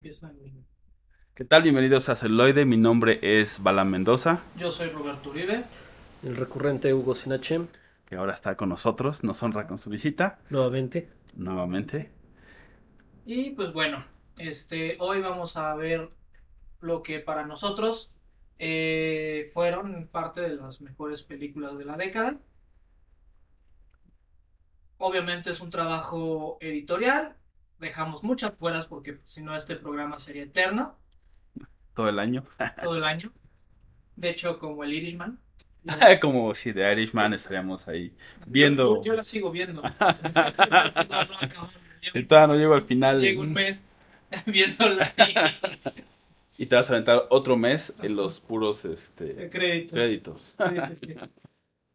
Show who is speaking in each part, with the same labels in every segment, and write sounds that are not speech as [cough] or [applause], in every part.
Speaker 1: ¿Qué tal? Bienvenidos a Celoide. Mi nombre es Bala Mendoza,
Speaker 2: Yo soy Roberto Uribe.
Speaker 3: El recurrente Hugo Sinache,
Speaker 1: que ahora está con nosotros. Nos honra con su visita
Speaker 3: nuevamente.
Speaker 1: nuevamente.
Speaker 2: Y pues bueno, este, hoy vamos a ver lo que para nosotros eh, fueron parte de las mejores películas de la década. Obviamente es un trabajo editorial. Dejamos muchas fueras porque si no este programa sería eterno
Speaker 1: Todo el año.
Speaker 2: todo el año. De hecho, como el Irishman. [laughs]
Speaker 1: Como si de Irishman estaríamos ahí viendo.
Speaker 2: Yo, yo la sigo viendo. [laughs]
Speaker 1: Y todavía no llego al final.
Speaker 2: Llego un mes [laughs] viéndola y
Speaker 1: Y te vas a aventar otro mes en los puros este,
Speaker 2: créditos.
Speaker 1: créditos.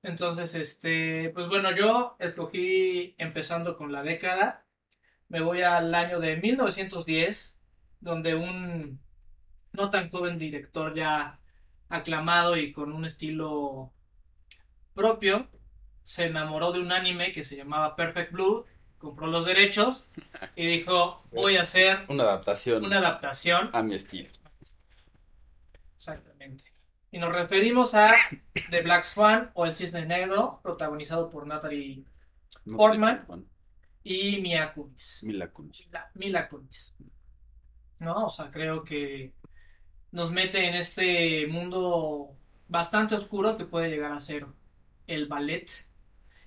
Speaker 2: Entonces, este, pues bueno, yo escogí empezando con la década. Me voy al año de 1910, donde un no tan joven director ya aclamado y con un estilo propio se enamoró de un anime que se llamaba Perfect Blue, compró los derechos [laughs] y dijo, voy a hacer
Speaker 1: Una adaptación
Speaker 2: una adaptación
Speaker 1: a mi estilo.
Speaker 2: Exactamente. Y nos referimos a The Black Swan o El Cisne Negro, protagonizado por Natalie Portman. Y Mia Kunis.
Speaker 1: Mila Kunis.
Speaker 2: Mila, Mila Kunis. ¿No? O sea, creo que nos mete en este mundo bastante oscuro que puede llegar a ser el ballet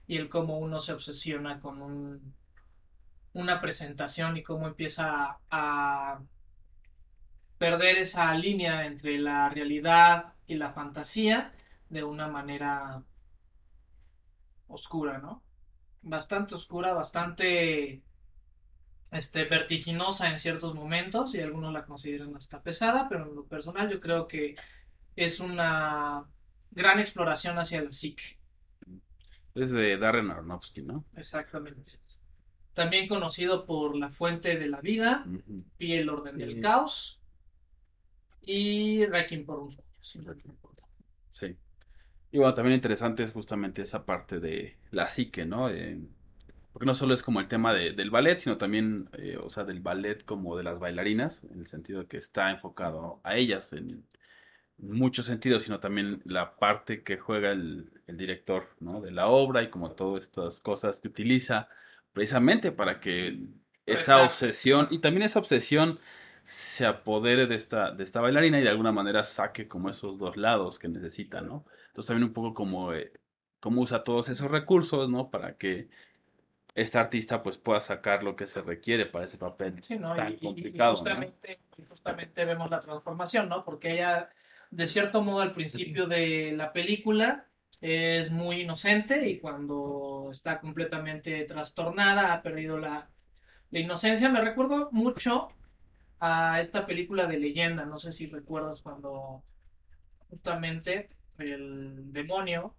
Speaker 2: y el cómo uno se obsesiona con un, una presentación y cómo empieza a perder esa línea entre la realidad y la fantasía de una manera oscura, ¿no? Bastante oscura, bastante este, vertiginosa en ciertos momentos y algunos la consideran hasta pesada, pero en lo personal yo creo que es una gran exploración hacia la psique.
Speaker 1: Es de Darren Aronofsky, ¿no?
Speaker 2: Exactamente. También conocido por La Fuente de la Vida,
Speaker 1: Ujú.
Speaker 2: y El Orden del. Caos y Requiem por un sueño.
Speaker 1: Sí. Y bueno, también interesante es justamente esa parte de la psique, ¿no? Eh, porque no solo es como el tema de- del ballet, sino también, eh, o sea, del ballet como de las bailarinas, en el sentido de que está enfocado a ellas en muchos sentidos, sino también la parte que juega el, el director, ¿no? De la obra y como todas estas cosas que utiliza precisamente para que esa obsesión, y también esa obsesión se apodere de esta, de esta bailarina y de alguna manera saque como esos dos lados que necesita, ¿no? Entonces también un poco como eh, cómo usa todos esos recursos, ¿no? Para que esta artista pues pueda sacar lo que se requiere para ese papel
Speaker 2: Sí, ¿no?
Speaker 1: tan
Speaker 2: Y, y- y
Speaker 1: complicado, ¿no?
Speaker 2: justamente, y justamente vemos la transformación, ¿no? Porque ella, de cierto modo, al principio de la película es muy inocente y cuando está completamente trastornada, ha perdido la, la inocencia. Me recuerdo mucho a esta película de leyenda, no sé si recuerdas cuando justamente el demonio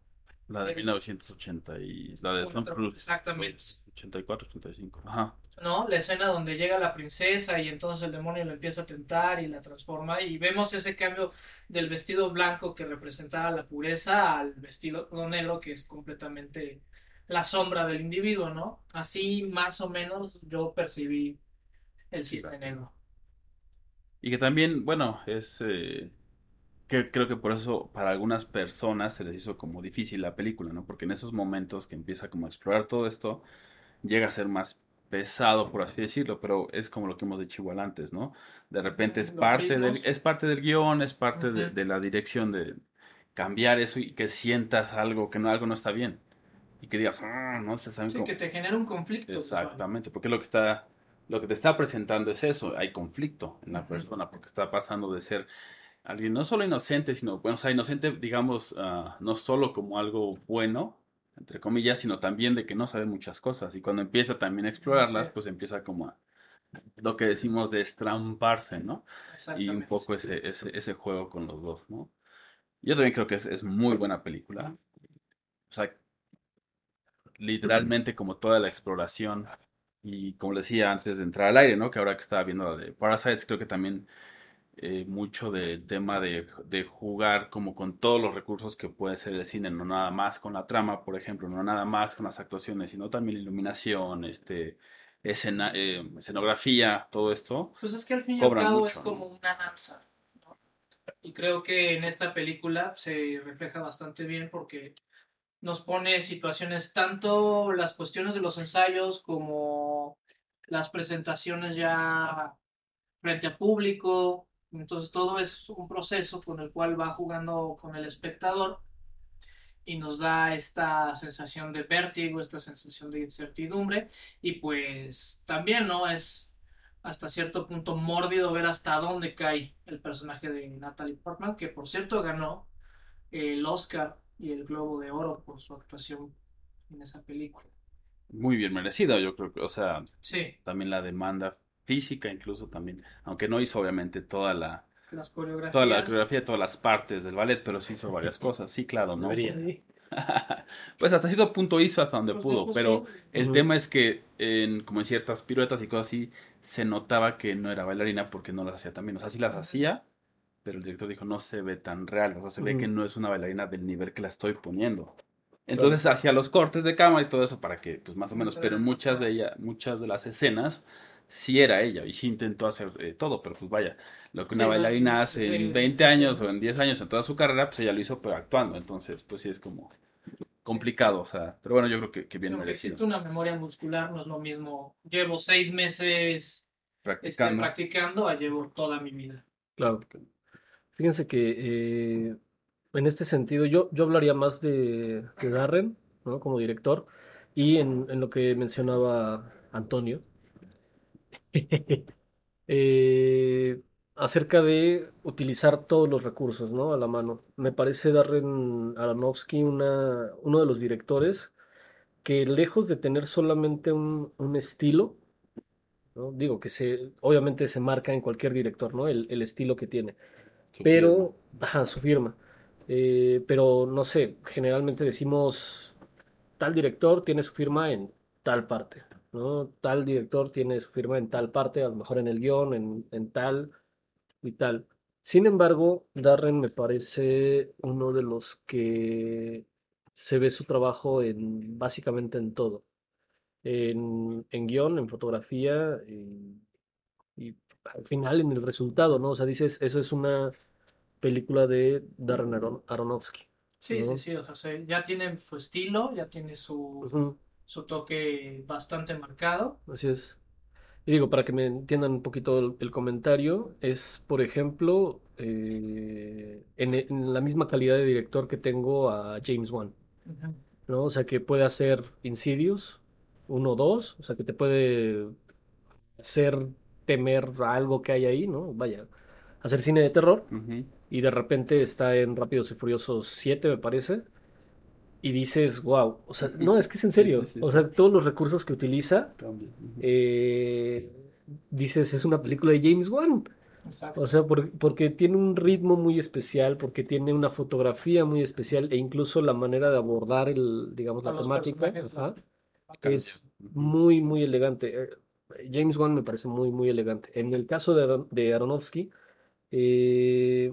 Speaker 1: La de 1980 y la de Tom Cruise,
Speaker 2: exactamente.
Speaker 1: 84, 85. Ajá.
Speaker 2: ¿no? La escena donde llega la princesa y entonces el demonio la empieza a tentar y la transforma y vemos ese cambio del vestido blanco que representaba la pureza al vestido negro que es completamente la sombra del individuo, ¿no? Así más o menos yo percibí el cisne negro.
Speaker 1: Y que también, bueno, es eh, que creo que por eso para algunas personas se les hizo como difícil la película, ¿no? Porque en esos momentos que empieza como a explorar todo esto, llega a ser más pesado, por así decirlo, pero es como lo que hemos dicho igual antes, ¿no? De repente es parte del, es parte del guion, es parte de, la dirección de cambiar eso y que sientas algo, que no, algo no está bien. Y que digas, "Ah, no, se saben
Speaker 2: Sí,
Speaker 1: cómo".
Speaker 2: que te genera un conflicto.
Speaker 1: Exactamente, porque lo que está, lo que te está presentando es eso, hay conflicto en la persona, porque está pasando de ser alguien no solo inocente, sino, bueno, o sea, inocente, digamos, ah, no solo como algo bueno, entre comillas, sino también de que no sabe muchas cosas, y cuando empieza también a explorarlas,
Speaker 2: Sí.
Speaker 1: pues empieza como a, lo que decimos de estramparse, ¿no? Y un poco ese, ese, ese juego con los dos, ¿no? Yo también creo que es, es muy buena película. O sea, literalmente como toda la exploración y como le decía antes de entrar al aire, ¿no? Que ahora que estaba viendo la de Parasites, creo que también eh, mucho del tema de, de jugar como con todos los recursos que puede ser el cine, no nada más con la trama, por ejemplo, no nada más con las actuaciones, sino también la iluminación, este, escena, eh, escenografía, todo esto.
Speaker 2: Pues es que al fin y al cabo
Speaker 1: mucho,
Speaker 2: es
Speaker 1: ¿no?
Speaker 2: como una danza. ¿no? Y creo que en esta película se refleja bastante bien porque nos pone situaciones, tanto las cuestiones de los ensayos como las presentaciones ya frente a público. Entonces todo es un proceso con el cual va jugando con el espectador y nos da esta sensación de vértigo, esta sensación de incertidumbre y pues también, ¿no? Es hasta cierto punto mórbido ver hasta dónde cae el personaje de Natalie Portman, que por cierto ganó el Oscar y el Globo de Oro por su actuación en esa película.
Speaker 1: Muy bien merecido, yo creo que, o sea,
Speaker 2: Sí,
Speaker 1: también la demanda física incluso también, aunque no hizo obviamente toda la,
Speaker 2: las coreografías.
Speaker 1: toda la coreografía, todas las partes del ballet, pero sí hizo varias cosas, sí, claro, ¿no?
Speaker 3: Debería. [laughs]
Speaker 1: Pues hasta cierto punto hizo hasta donde
Speaker 2: Pues,
Speaker 1: pudo, pero el tema es que en, como en ciertas piruetas y cosas así, se notaba que no era bailarina porque no las hacía tan bien. O sea, sí las hacía, pero el director dijo, no se ve tan real, o sea, se ve que no es una bailarina del nivel que la estoy poniendo. Entonces hacía los cortes de cámara y todo eso para que, pues más o menos, pero en muchas de ella, muchas de las escenas sí era ella y sí intentó hacer eh, todo, pero pues vaya, lo que una
Speaker 2: Sí, no,
Speaker 1: bailarina hace
Speaker 2: sí,
Speaker 1: en 20 años o en 10 años en toda su carrera, pues ella lo hizo pero actuando, entonces pues sí es como complicado, o sea, pero bueno, yo creo que, que bien
Speaker 2: Creo que
Speaker 1: merecido.
Speaker 2: existe una memoria muscular, no es lo mismo. Llevo seis meses este,
Speaker 1: Practicando.
Speaker 2: practicando a llevo toda mi vida.
Speaker 3: Claro. Fíjense que eh, en este sentido yo, yo hablaría más de, de Darren, ¿no? Como director y en, en lo que mencionaba Antonio [laughs] eh, acerca de utilizar todos los recursos, ¿no? A la mano. Me parece Darren Aronofsky una, uno de los directores que lejos de tener solamente un, un estilo, ¿no? Digo que se, obviamente se marca en cualquier director, ¿no? El, el estilo que tiene.
Speaker 1: Su
Speaker 3: Pero, ajá, su firma. Eh, pero no sé, generalmente decimos tal director tiene su firma en tal parte, ¿no? Tal director tiene su firma en tal parte, a lo mejor en el guion, en, en tal y tal. Sin embargo, Darren me parece uno de los que se ve su trabajo en básicamente en todo. En, en guion, en fotografía y, y al final en el resultado, ¿no? O sea, dices, eso es una película de Darren Aron- Aronofsky.
Speaker 2: Sí, sí, sí, o sea, se- ya tiene su estilo, ya tiene su, su toque bastante marcado.
Speaker 3: Así es. Y digo, para que me entiendan un poquito el, el comentario, es, por ejemplo, eh, en, en la misma calidad de director que tengo a James Wan. ¿no? O sea, que puede hacer Insidious, uno o dos, o sea, que te puede hacer temer a algo que hay ahí, ¿no? Vaya, hacer cine de terror, y de repente está en Rápidos y Furiosos 7, me parece, y dices, wow, o sea, no, es que es en serio,
Speaker 1: sí, sí,
Speaker 3: o sea, todos los recursos que utiliza, eh, dices, es una película de James Wan,
Speaker 2: Exacto.
Speaker 3: o sea, por- porque tiene un ritmo muy especial, porque tiene una fotografía muy especial, e incluso la manera de abordar el, digamos, la temática, ajá, es muy, muy elegante. Eh, James Wan me parece muy, muy elegante. En el caso de, Aron- de Aronofsky, eh,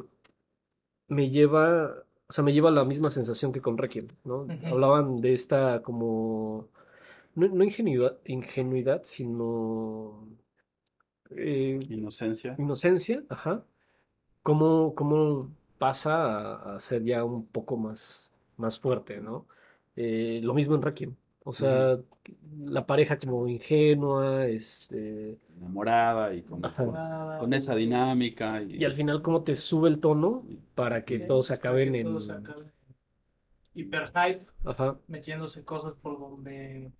Speaker 3: me lleva, o sea, me lleva la misma sensación que con Requiem, ¿no? Hablaban de esta como, no, no ingenuidad, ingenuidad, sino eh,
Speaker 1: Inocencia.
Speaker 3: inocencia, ajá. Cómo, cómo pasa a, a ser ya un poco más, más fuerte, ¿no? Eh, lo mismo en Requiem. O sea, la pareja como ingenua, este,
Speaker 1: Enamorada y con,
Speaker 3: Ajá.
Speaker 1: esa dinámica. Y,
Speaker 3: y al final cómo te sube el tono para que
Speaker 2: Sí,
Speaker 3: todos acaben
Speaker 2: que
Speaker 3: en...
Speaker 2: todos acaben hiper hype,
Speaker 3: Ajá,
Speaker 2: metiéndose cosas por donde,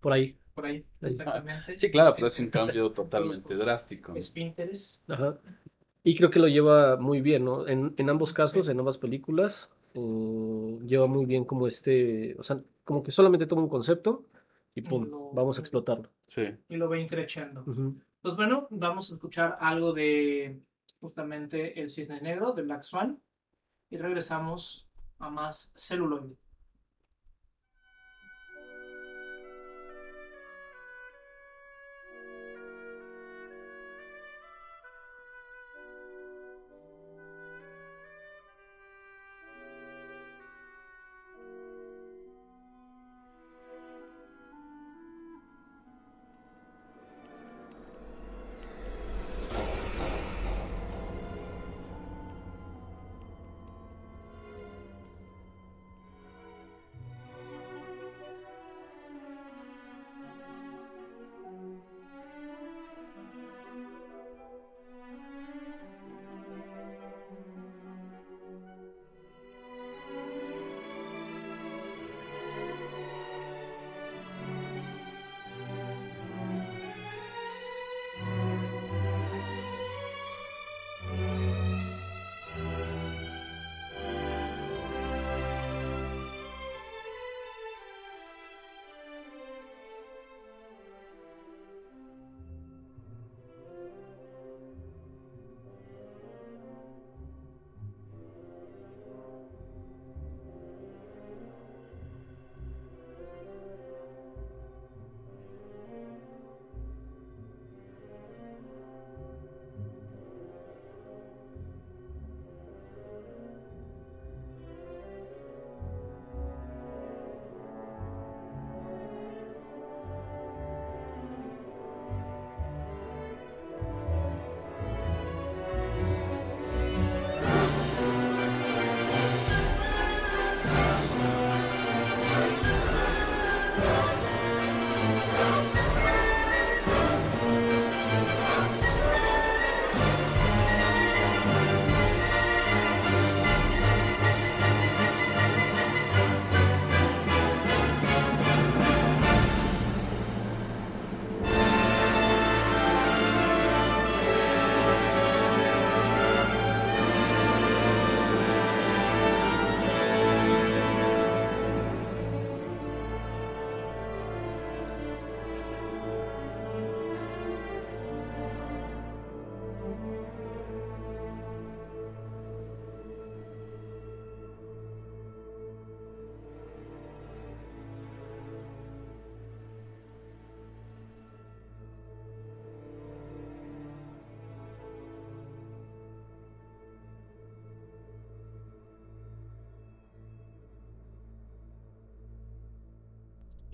Speaker 3: por ahí.
Speaker 2: por ahí, exactamente.
Speaker 1: Sí, claro, pero es un cambio totalmente drástico.
Speaker 2: Esfínteres.
Speaker 3: Ajá. Y creo que lo lleva muy bien, ¿no? En, en ambos casos, en ambas películas, eh, lleva muy bien como este, o sea, como que solamente toma un concepto y pum,
Speaker 2: Lo-
Speaker 3: vamos a explotarlo.
Speaker 1: Sí.
Speaker 2: y lo va increciendo.
Speaker 3: Ujú.
Speaker 2: Pues bueno, vamos a escuchar algo de justamente El Cisne Negro de Black Swan y regresamos a más celuloide.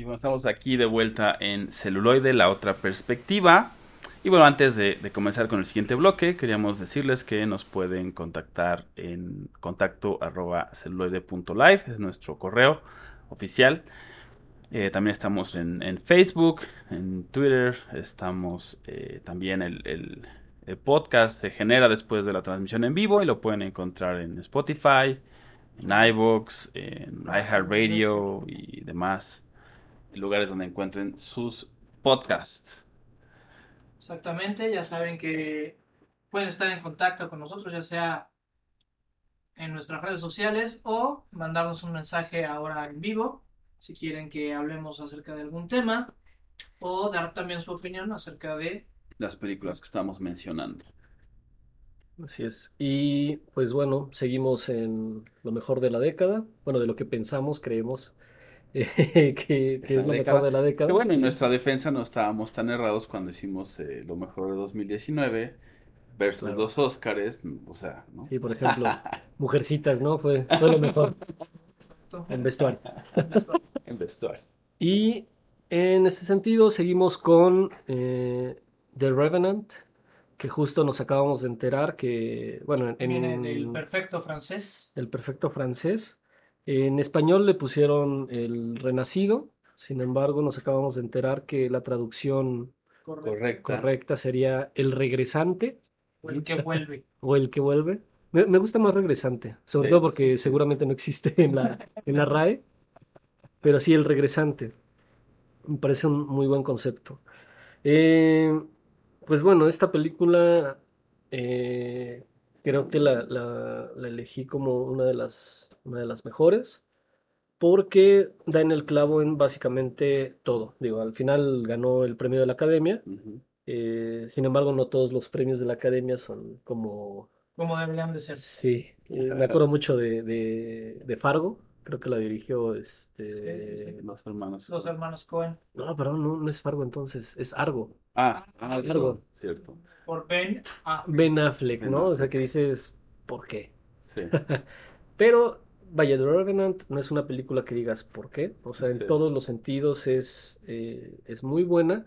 Speaker 1: Y bueno, estamos aquí de vuelta en celuloide, la otra perspectiva. Y bueno, antes de, comenzar con el siguiente bloque, queríamos decirles que nos pueden contactar en contacto arroba celuloide.live, es nuestro correo oficial. Eh, también estamos en, en Facebook, en Twitter, estamos eh, también el, el, el podcast se genera después de la transmisión en vivo y lo pueden encontrar en Spotify, en iVoox, en iHeartRadio y demás lugares donde encuentren sus podcasts.
Speaker 2: Exactamente, ya saben que pueden estar en contacto con nosotros, ya sea en nuestras redes sociales o mandarnos un mensaje ahora en vivo si quieren que hablemos acerca de algún tema o dar también su opinión acerca de
Speaker 1: las películas que estamos mencionando.
Speaker 3: Así es. Y pues bueno, seguimos en lo mejor de la década, bueno, de lo que pensamos, creemos [laughs] que, que es lo
Speaker 1: década.
Speaker 3: mejor de la década.
Speaker 1: Que bueno, en nuestra defensa no estábamos tan errados cuando hicimos eh, lo mejor de 2019 versus
Speaker 3: Claro.
Speaker 1: los Óscares, o sea, ¿no?
Speaker 3: Sí, por ejemplo, [laughs] Mujercitas, ¿no? Fue, fue lo mejor en vestuario. [laughs]
Speaker 1: En vestuario.
Speaker 3: Y en este sentido seguimos con eh, The Revenant, que justo nos acabamos de enterar que, bueno, en,
Speaker 2: viene del perfecto francés.
Speaker 3: el perfecto francés. En español le pusieron el Renacido, sin embargo nos acabamos de enterar que la traducción correcta sería El Regresante
Speaker 2: O el que vuelve. [laughs]
Speaker 3: o El que vuelve. Me, me gusta más Regresante, sobre
Speaker 1: Sí,
Speaker 3: todo porque seguramente no existe en la, en la RAE, pero sí El Regresante. Me parece un muy buen concepto. Eh, pues bueno, esta película eh, creo que la, la- la elegí como una de las, una de las mejores porque da en el clavo en básicamente todo. Digo, al final ganó el premio de la Academia, eh, sin embargo no todos los premios de la Academia son como...
Speaker 2: Como deberían de ser.
Speaker 3: Sí, eh, me acuerdo mucho de, de, de Fargo, creo que la dirigió este...
Speaker 1: Los hermanos.
Speaker 2: Los hermanos Cohen.
Speaker 3: No, perdón, no, no es Fargo entonces, es Argo.
Speaker 1: Ah, ah,
Speaker 3: Argo.
Speaker 1: cierto.
Speaker 2: Por Ben. Ah,
Speaker 3: Ben Affleck,
Speaker 1: Ben
Speaker 3: ¿no? O sea
Speaker 1: Affleck.
Speaker 3: que dices, ¿por qué?
Speaker 1: Sí. [laughs]
Speaker 3: Pero, vaya, The Revenant no es una película que digas por qué. O sea, en
Speaker 1: Sí.
Speaker 3: todos los sentidos es, eh, es muy buena.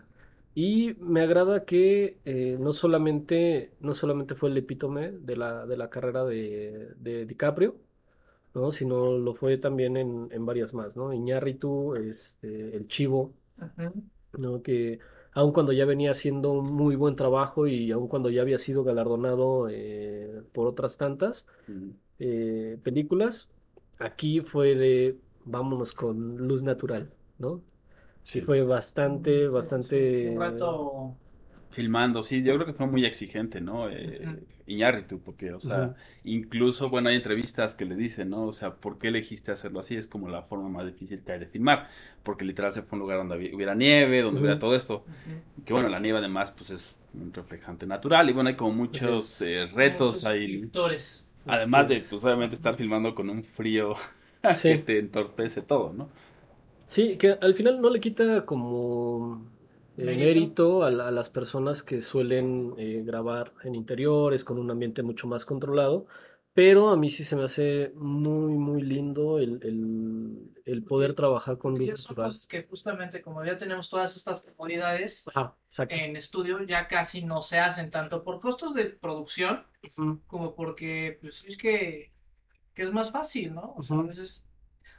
Speaker 3: Y me agrada que eh, no solamente, no solamente fue el epítome de la, de la carrera de, de DiCaprio, ¿no? Sino lo fue también en, en varias más, ¿no? Iñárritu, este, El Chivo. ¿no? Que aun cuando ya venía haciendo un muy buen trabajo y aun cuando ya había sido galardonado eh, por otras tantas eh, películas, aquí fue de vámonos con luz natural, ¿no? Sí,
Speaker 1: Sí.
Speaker 3: fue bastante, bastante...
Speaker 2: Un rato.
Speaker 1: Filmando, sí, yo creo que fue muy exigente, ¿no? Eh,
Speaker 2: Ujú.
Speaker 1: Iñárritu, porque, o sea, incluso, bueno, hay entrevistas que le dicen, ¿no? O sea, ¿por qué elegiste hacerlo así? Es como la forma más difícil que hay de filmar, porque literal se fue a un lugar donde había- hubiera nieve, donde
Speaker 3: Ujú.
Speaker 1: hubiera todo esto, que bueno, la nieve además, pues es un reflejante natural, y bueno, hay como muchos eh, retos
Speaker 2: pintores.
Speaker 1: Además de, pues obviamente estar filmando con un frío [laughs]
Speaker 3: Sí.
Speaker 1: que te entorpece todo, ¿no?
Speaker 3: Sí, que al final no le quita como
Speaker 2: Mérito.
Speaker 3: mérito a, la- a las personas que suelen eh, grabar en interiores con un ambiente mucho más controlado, pero a mí sí se me hace muy, muy lindo el, el, el poder trabajar con
Speaker 2: Y
Speaker 3: luz natural.
Speaker 2: cosas que justamente como ya tenemos todas estas comodidades
Speaker 3: Ajá,
Speaker 2: en estudio, ya casi no se hacen tanto por costos de producción como porque pues es que, que es más fácil, ¿no? O sea, a veces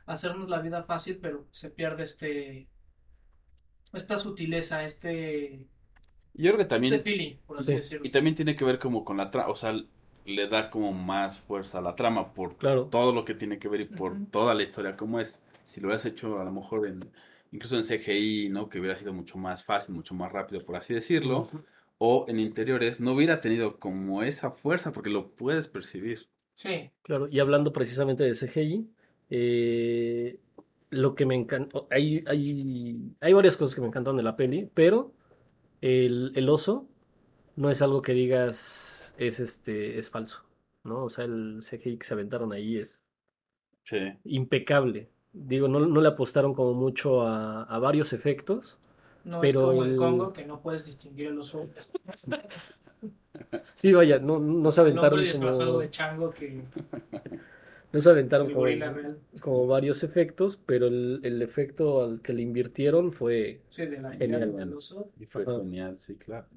Speaker 2: hacernos la vida fácil, pero se pierde este esta sutileza, este,
Speaker 1: Yo creo que
Speaker 2: este
Speaker 1: también
Speaker 2: feeling, por así
Speaker 3: Sí.
Speaker 2: decirlo.
Speaker 1: Y también tiene que ver como con la trama, o sea, le da como más fuerza a la trama por
Speaker 3: Claro.
Speaker 1: todo lo que tiene que ver y por toda la historia como es. Si lo hubieras hecho a lo mejor en, incluso en CGI, ¿no? Que hubiera sido mucho más fácil, mucho más rápido, por así decirlo, o en interiores, no hubiera tenido como esa fuerza porque lo puedes percibir.
Speaker 2: Sí,
Speaker 3: Claro, y hablando precisamente de CGI, eh, lo que me encanta, hay, hay, hay varias cosas que me encantan de la peli, pero el, el oso no es algo que digas es este es falso, ¿no? O sea, el CGI que se aventaron ahí es
Speaker 1: Sí.
Speaker 3: impecable. Digo, no, no le apostaron como mucho a, a varios efectos.
Speaker 2: no
Speaker 3: Pero
Speaker 2: es como el Congo que no puedes distinguir los ojos. [laughs]
Speaker 3: Sí, vaya, no, no se aventaron como,
Speaker 2: de chango que [laughs]
Speaker 3: no se aventaron como, varios efectos, pero el, el efecto al que le invirtieron fue
Speaker 2: Sí, de la
Speaker 3: Genial.
Speaker 1: Y fue genial, sí, claro.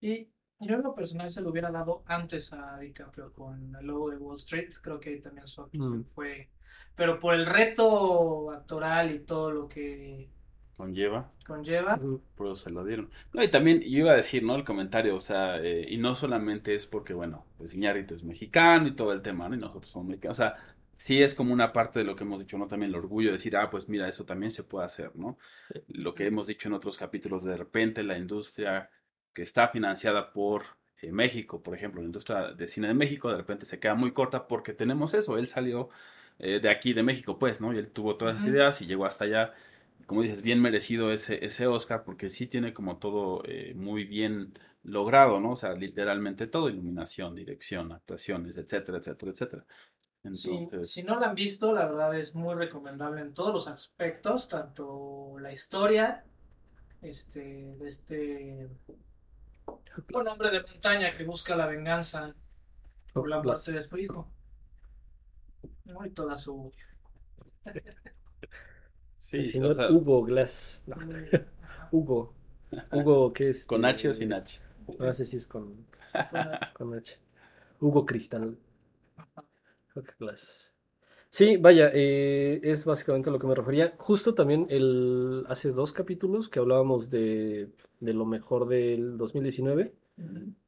Speaker 2: Y yo en lo personal se lo hubiera dado antes a DiCaprio con el lobo de Wall Street. Creo que ahí también su actuación
Speaker 3: Mm.
Speaker 2: fue. Pero por el reto actoral y todo lo que
Speaker 1: Conlleva.
Speaker 2: conlleva.
Speaker 1: Eso se lo dieron. No, y también yo iba a decir, ¿no? El comentario, o sea, eh, y no solamente es porque, bueno, pues Iñárritu es mexicano y todo el tema, ¿no? Y nosotros somos mexicanos. O sea, sí es como una parte de lo que hemos dicho, ¿no? También el orgullo de decir, ah, pues mira, eso también se puede hacer, ¿no? Lo que hemos dicho en otros capítulos, de repente la industria que está financiada por eh, México, por ejemplo, la industria de cine de México, de repente se queda muy corta porque tenemos eso. Él salió eh, de aquí, de México, pues, ¿no? Y él tuvo todas esas ideas y llegó hasta allá como dices, bien merecido ese, ese Oscar porque sí tiene como todo eh, muy bien logrado, ¿no? O sea, literalmente todo, iluminación, dirección, actuaciones, etcétera, etcétera, etcétera. Entonces,
Speaker 2: si no lo han visto, la verdad es muy recomendable en todos los aspectos, tanto la historia, este, de este buen hombre de montaña que busca la venganza por la muerte de su hijo. ¿no? Y toda su... [laughs]
Speaker 1: sí,
Speaker 3: el
Speaker 1: o
Speaker 3: señor
Speaker 1: sea,
Speaker 3: Hugo Glass. No, [laughs] Hugo. Hugo, ¿qué es?
Speaker 1: con H o
Speaker 3: Eh,
Speaker 1: sin H.
Speaker 3: No sé si es con, [laughs] con H. Hugo Cristal. Hugo Glass. Sí, vaya, eh, es básicamente a lo que me refería. Justo también el, hace dos capítulos que hablábamos de, de lo mejor del 2019,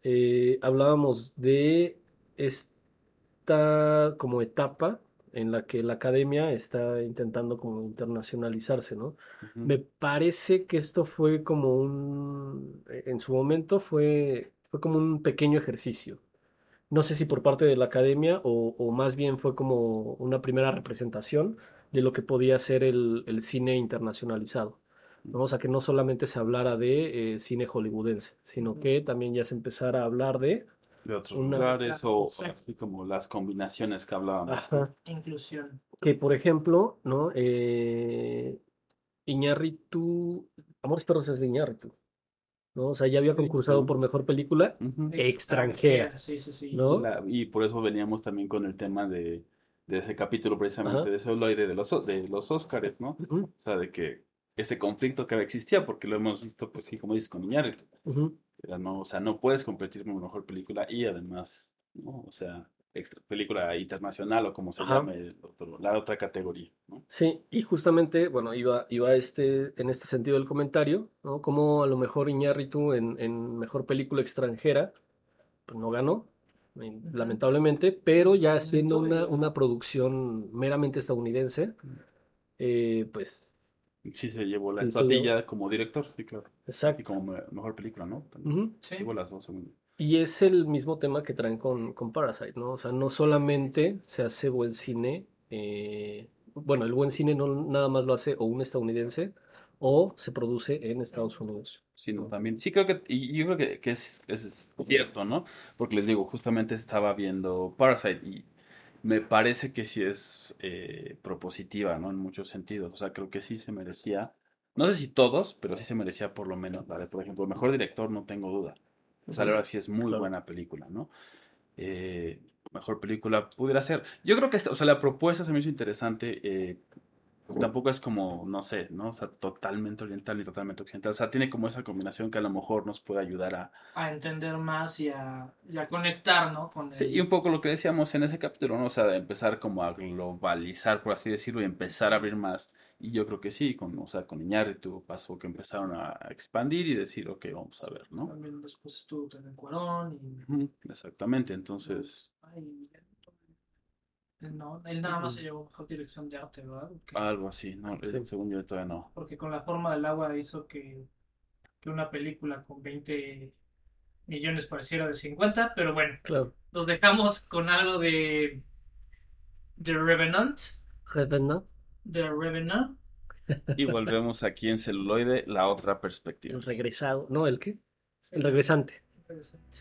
Speaker 3: eh, hablábamos de esta como etapa en la que la academia está intentando como internacionalizarse, ¿no? Me parece que esto fue como un, en su momento fue, fue como un pequeño ejercicio. No sé si por parte de la academia o, o más bien fue como una primera representación de lo que podía ser el, el cine internacionalizado. ¿no? O sea, que no solamente se hablara de eh, cine hollywoodense, sino que también ya se empezara a hablar de...
Speaker 1: De otros
Speaker 3: una-
Speaker 1: lugares o
Speaker 2: Sí.
Speaker 1: así como las combinaciones que hablábamos.
Speaker 3: Ajá,
Speaker 2: Inclusión.
Speaker 3: que por ejemplo, ¿no? Eh, Iñárritu, Amores Perros es de Iñárritu, ¿no? O sea, ya había concursado por mejor película extranjera,
Speaker 2: Sí, sí, sí.
Speaker 3: ¿no?
Speaker 1: La- y por eso veníamos también con el tema de, de ese capítulo precisamente
Speaker 3: Ajá.
Speaker 1: de celuloide de los, de los Óscares, ¿no? O sea, de que ese conflicto que existía, porque lo hemos visto, pues sí, como dices, con Iñárritu.
Speaker 3: ujú.
Speaker 1: Era, no, o sea, no puedes competir con mejor película y además, ¿no? O sea, extra- película internacional o como se
Speaker 3: Ajá.
Speaker 1: llame el otro- la otra categoría, ¿no?
Speaker 3: Sí, y justamente, bueno, iba, iba este, en este sentido el comentario, ¿no? Como a lo mejor Iñárritu en, en mejor película extranjera, pues no ganó, lamentablemente, pero ya siendo una, una producción meramente estadounidense, eh, pues,
Speaker 1: Sí se llevó la estatuilla como director, sí, claro. Y
Speaker 3: exacto.
Speaker 1: como me- mejor película, ¿no?
Speaker 3: Ujú.
Speaker 2: Sí.
Speaker 1: Llevó las dos.
Speaker 3: Y es el mismo tema que traen con, con Parasite, ¿no? O sea, no solamente se hace buen cine, eh, bueno, el buen cine no nada más lo hace o un estadounidense o se produce en Estados Unidos.
Speaker 1: sino también, sí creo que, y y yo creo que, que es, es cierto, ¿no? Porque les digo, justamente estaba viendo Parasite y me parece que sí es eh, propositiva, ¿no? En muchos sentidos, o sea, creo que sí se merecía, no sé si todos, pero sí se merecía por lo menos, ¿vale? Por ejemplo, mejor director, no tengo duda. O sea, la verdad sí es muy
Speaker 3: Claro.
Speaker 1: buena película, ¿no? Eh, mejor película pudiera ser. Yo creo que, esta- o sea, la propuesta se me hizo interesante. eh, tampoco es como, no sé, ¿no? O sea, totalmente oriental ni totalmente occidental. O sea, tiene como esa combinación que a lo mejor nos puede ayudar a...
Speaker 2: A entender más y a, y a conectar, ¿no? Con
Speaker 1: Sí,
Speaker 2: el-
Speaker 1: y un poco lo que decíamos en ese capítulo, ¿no? O sea, de empezar como a globalizar, por así decirlo, y empezar a abrir más. Y yo creo que sí, con, o sea, con Iñárritu pasó que empezaron a expandir y decir, ok, vamos a ver, ¿no?
Speaker 2: También después estuvo también Cuarón y...
Speaker 1: Exactamente, entonces...
Speaker 2: Ay, no, él nada más se llevó mejor dirección de arte, ¿verdad? Porque,
Speaker 1: Algo así, ¿no?
Speaker 3: Sí.
Speaker 1: Según yo todavía no.
Speaker 2: porque con la forma del agua hizo que, que una película con 20 millones pareciera de 50, pero bueno,
Speaker 3: Claro.
Speaker 2: los dejamos con algo de The Revenant,
Speaker 3: Revenant,
Speaker 2: The Revenant,
Speaker 1: Y volvemos aquí en celuloide, la otra perspectiva.
Speaker 3: el regresado, ¿no? ¿El qué? El regresante.
Speaker 2: Interesante.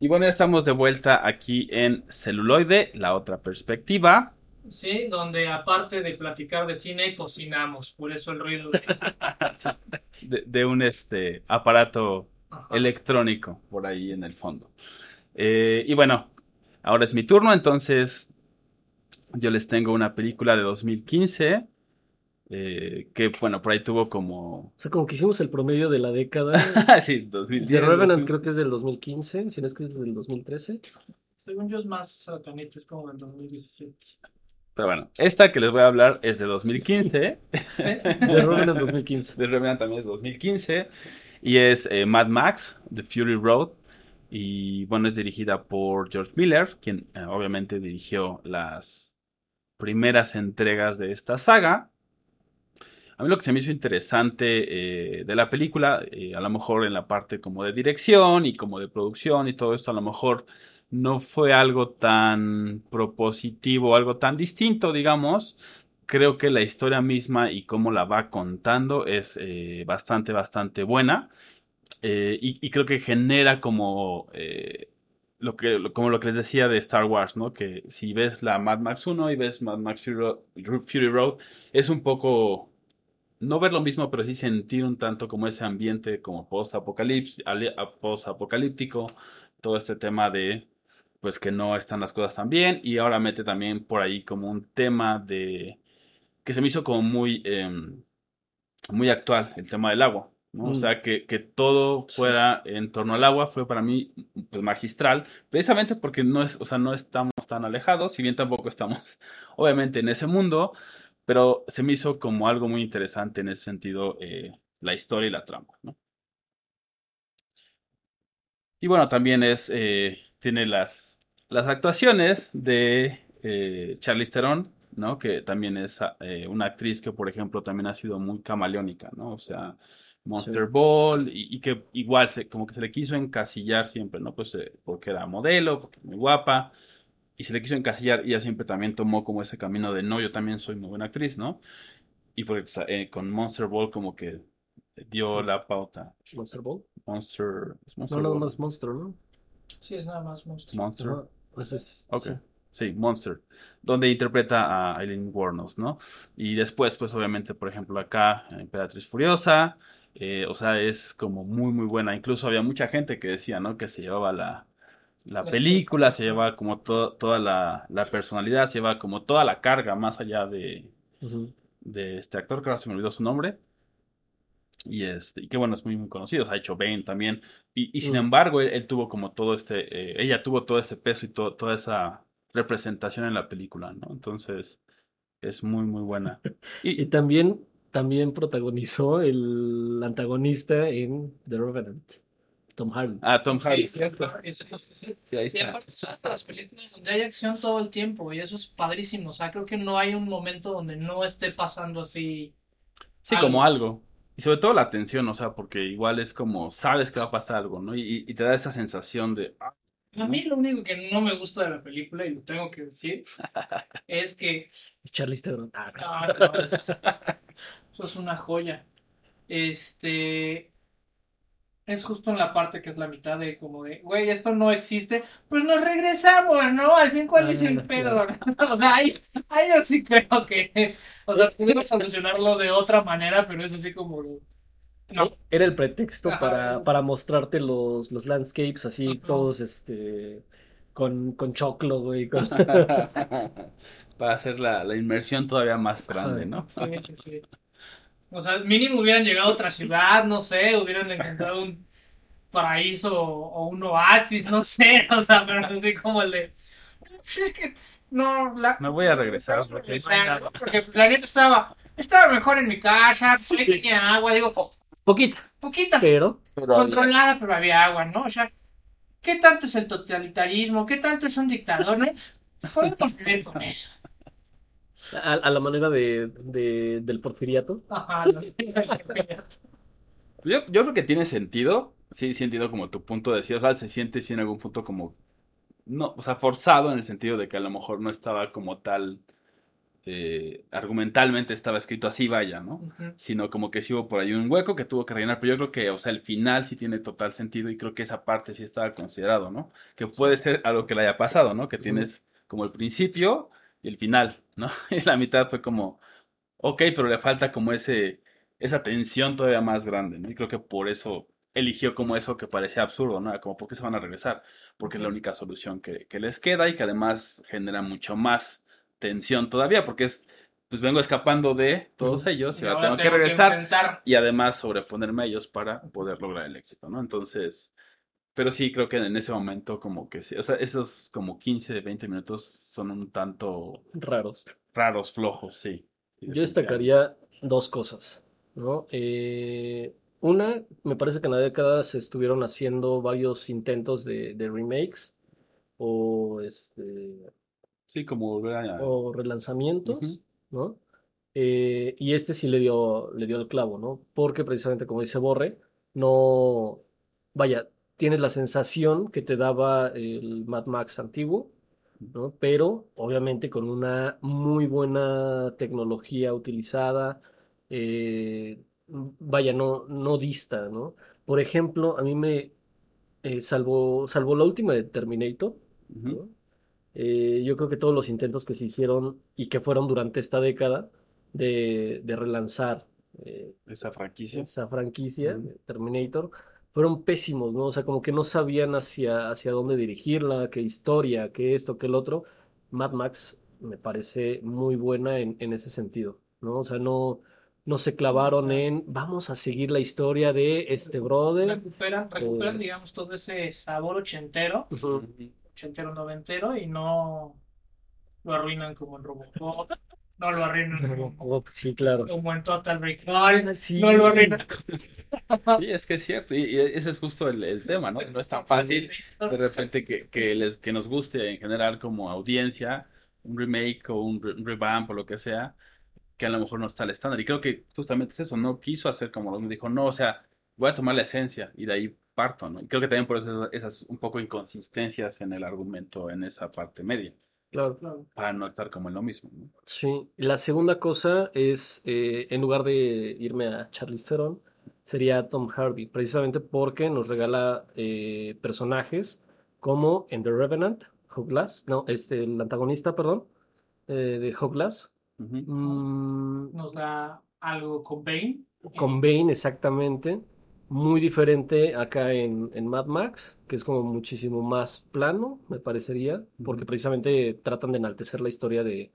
Speaker 1: Y bueno, ya estamos de vuelta aquí en Celuloide, la otra perspectiva.
Speaker 2: Sí, donde aparte de platicar de cine, cocinamos. Por eso el ruido de... [laughs]
Speaker 1: de, de un este aparato
Speaker 2: Ajá.
Speaker 1: electrónico por ahí en el fondo. Eh, y bueno, ahora es mi turno, entonces yo les tengo una película de 2015 eh, que bueno, por ahí tuvo como...
Speaker 3: O sea, como que hicimos el promedio de la década. [laughs]
Speaker 1: sí, 2010.
Speaker 3: The Revenant
Speaker 1: 2000.
Speaker 3: creo que es del 2015, si no es que es del 2013.
Speaker 2: Según yo es más satanita, es como del 2017.
Speaker 1: Pero bueno, esta que les voy a hablar es de 2015.
Speaker 3: The Revenant 2015.
Speaker 1: The Revenant también es 2015. Y es eh, Mad Max, The Fury Road. Y bueno, es dirigida por George Miller, quien eh, obviamente dirigió las primeras entregas de esta saga. A mí lo que se me hizo interesante eh, de la película, eh, a lo mejor en la parte como de dirección y como de producción y todo esto, a lo mejor no fue algo tan propositivo, algo tan distinto, digamos. Creo que la historia misma y cómo la va contando es eh, bastante, bastante buena. Y, creo que genera como lo que, les decía de Star Wars, ¿no? Que si ves la Mad Max 1 y ves Mad Max Fury Road, es un poco, no ver lo mismo, pero sí sentir un tanto como ese ambiente como post-apocalíptico, todo este tema de, pues que no están las cosas tan bien, y ahora mete también por ahí como un tema de, que se me hizo como muy, em, muy actual, el tema del agua, ¿no? O
Speaker 3: Mm.
Speaker 1: sea, que, que todo
Speaker 3: Sí.
Speaker 1: fuera en torno al agua fue para mí pues, magistral, precisamente porque no es, o sea, no estamos tan alejados, si bien tampoco estamos [laughs] obviamente en ese mundo, pero se me hizo como algo muy interesante en ese sentido eh, la historia y la trama, ¿no? Y bueno, también es, eh, tiene las, las actuaciones de eh, Charlize Theron, ¿no? Que también es eh, una actriz que, por ejemplo, también ha sido muy camaleónica, ¿no? O sea, Monster
Speaker 3: Sí.
Speaker 1: Ball, y, y que igual se, como que se le quiso encasillar siempre, ¿no? Pues porque era modelo, porque es muy guapa, y se le quiso encasillar, y ella siempre también tomó como ese camino de, no, yo también soy muy buena actriz, ¿no? Y por, o sea, eh, con Monster Ball como que dio la pauta.
Speaker 3: Monster Ball.
Speaker 1: Monster, ¿es Monster
Speaker 3: No, nada
Speaker 1: Ball?
Speaker 3: más Monster, ¿no?
Speaker 2: Sí, es nada más.
Speaker 1: Monster.
Speaker 3: Ajá, pues es-
Speaker 1: Ok.
Speaker 3: sí.
Speaker 1: Sí, Monster, donde interpreta a Eileen Wuornos, ¿no? Y después, pues obviamente, por ejemplo, acá, Emperatriz Furiosa, eh, o sea, es como muy, muy buena. Incluso había mucha gente que decía, ¿no? Que se llevaba la, la
Speaker 2: La
Speaker 1: película, se llevaba como to- toda la, la personalidad, se llevaba como toda la carga, más allá de, este actor, que ahora se me olvidó su nombre. Y este, y que bueno, es muy, muy conocido, se ha hecho Bane también. Y, y sin
Speaker 3: Mm.
Speaker 1: embargo, él, él tuvo como todo este, eh, ella tuvo todo este peso y to- toda esa representación en la película, ¿no? Entonces, es muy, muy buena.
Speaker 3: Y [laughs]
Speaker 1: Y,
Speaker 3: también, también protagonizó el antagonista en The Revenant, Tom Hardy.
Speaker 1: ah, Tom
Speaker 2: Sí,
Speaker 1: Hardy.
Speaker 2: cierto. Sí, sí, sí.
Speaker 1: Sí, ahí
Speaker 2: Y
Speaker 1: está.
Speaker 2: aparte son las películas donde hay acción todo el tiempo y eso es padrísimo. O sea, creo que no hay un momento donde no esté pasando así.
Speaker 1: Sí,
Speaker 2: algo.
Speaker 1: como algo. Y sobre todo la atención, o sea, porque igual es como, sabes que va a pasar algo, ¿no? Y, y te da esa sensación de, ah,
Speaker 2: A mí lo único que no me gusta de la película, y lo tengo que decir, [laughs] es que
Speaker 3: Es Charlize Theron. Ah, no.
Speaker 2: Ah, no, es- eso es una joya. Este es justo en la parte que es la mitad de como de, güey, esto no existe, pues nos regresamos, ¿no? Al fin, ¿cuál es el
Speaker 3: Ah,
Speaker 2: pedo? [laughs] O sea, ahí, ahí yo sí creo que, o sea, pudimos solucionarlo de otra manera, pero es así como, de, no.
Speaker 3: Era el pretexto
Speaker 2: Ajá.
Speaker 3: para, para mostrarte los, los landscapes así,
Speaker 2: Ajá.
Speaker 3: todos este con, con choclo, güey. con- [laughs]
Speaker 1: para hacer la, la inmersión todavía más grande, ¿no?
Speaker 2: Sí, sí, sí. O sea, mínimo hubieran llegado a otra ciudad, no sé, hubieran encontrado un paraíso o un oasis, no sé, [laughs] o sea, pero así como el de... "Pues es que no, la...
Speaker 1: Me voy a regresar porque
Speaker 2: regresar, ¿no? Porque la neta estaba, estaba mejor en mi casa, ahí tenía agua, digo, po-
Speaker 3: Poquita,
Speaker 2: poquita,
Speaker 3: pero
Speaker 2: controlada, pero había agua, ¿no? O sea, ¿qué tanto es el totalitarismo? ¿Qué tanto es un dictador, no? Podemos vivir con eso.
Speaker 3: A, a la manera de, de- del porfiriato.
Speaker 2: Ajá, [laughs] no.
Speaker 1: Yo, yo creo que tiene sentido, sí, sí entiendo como tu punto de decir, o sea, se siente sí en algún punto como, no, o sea, forzado en el sentido de que a lo mejor no estaba como tal este, argumentalmente estaba escrito así, vaya, ¿no? Sino como que sí hubo por ahí un hueco que tuvo que rellenar, pero yo creo que, o sea, el final sí tiene total sentido y creo que esa parte sí estaba considerado, ¿no? Que puede ser algo que le haya pasado, ¿no? Que tienes como el principio y el final, ¿no? [laughs] Y la mitad fue como, ok, pero le falta como ese, esa tensión todavía más grande, ¿no? Y creo que por eso eligió como eso que parecía absurdo, ¿no? Como, ¿por qué se van a regresar? Porque es la única solución que, que les queda y que además genera mucho más tensión todavía, porque es, pues vengo escapando de todos ellos y ahora tengo que regresar y además sobreponerme a ellos para poder lograr el éxito, ¿no? Entonces, pero sí creo que en ese momento como que sí, o sea, esos como 15, 20 minutos son un tanto
Speaker 3: Raros.
Speaker 1: raros, flojos, sí. Sí,
Speaker 3: Yo destacaría dos cosas, ¿no? Eh, una, me parece que en la década se estuvieron haciendo varios intentos de, de remakes o, este,
Speaker 1: Sí, como volver a...
Speaker 3: o relanzamientos. ¿no? Eh, y este sí le dio, le dio el clavo, ¿no? Porque precisamente como dice Borre, no, vaya, tienes la sensación que te daba el Mad Max antiguo, ¿no? Pero obviamente con una muy buena tecnología utilizada, eh, vaya, no, no dista, ¿no? Por ejemplo, a mí me, eh, salvo, salvo la última de Terminator. Eh, yo creo que todos los intentos que se hicieron y que fueron durante esta década de, de relanzar
Speaker 1: Esa franquicia.
Speaker 3: esa franquicia, Terminator, fueron pésimos, ¿no? O sea, como que no sabían hacia, hacia dónde dirigirla, qué historia, qué esto, qué el otro. Mad Max me parece muy buena en, en ese sentido, ¿no? O sea, no, no se clavaron
Speaker 2: sea-
Speaker 3: en vamos a seguir la historia de este brother.
Speaker 2: Recuperan, recuperan,
Speaker 3: Eh,
Speaker 2: digamos, todo ese sabor ochentero, ochentero, noventero, y no lo arruinan como en Robocop, no lo arruinan como,
Speaker 3: sí, claro.
Speaker 2: como en Total Recall,
Speaker 3: Sí.
Speaker 2: no lo arruinan
Speaker 1: Sí, es que es cierto, y, y ese es justo el, el tema, ¿no? No es tan fácil de repente que, que, les, que nos guste en general como audiencia un remake o un, re- un revamp o lo que sea, que a lo mejor no está al estándar. Y creo que justamente es eso, no quiso hacer como lo dijo, no, o sea, voy a tomar la esencia y de ahí parto, ¿no? Y creo que también por eso esas un poco inconsistencias en el argumento en esa parte media,
Speaker 3: Claro.
Speaker 2: Claro.
Speaker 1: para no estar como en lo mismo, ¿no?
Speaker 3: Sí, la segunda cosa es, eh, en lugar de irme a Charlize Theron, sería Tom Hardy, precisamente porque nos regala eh, personajes como en The Revenant, Hugh Glass, no, este, el antagonista, perdón, eh, de Hugh Glass,
Speaker 1: Ujú.
Speaker 3: mm,
Speaker 2: Nos da algo con Bane.
Speaker 3: con Bane exactamente, muy diferente acá en, en Mad Max, que es como muchísimo más plano, me parecería, porque precisamente tratan de enaltecer la historia de,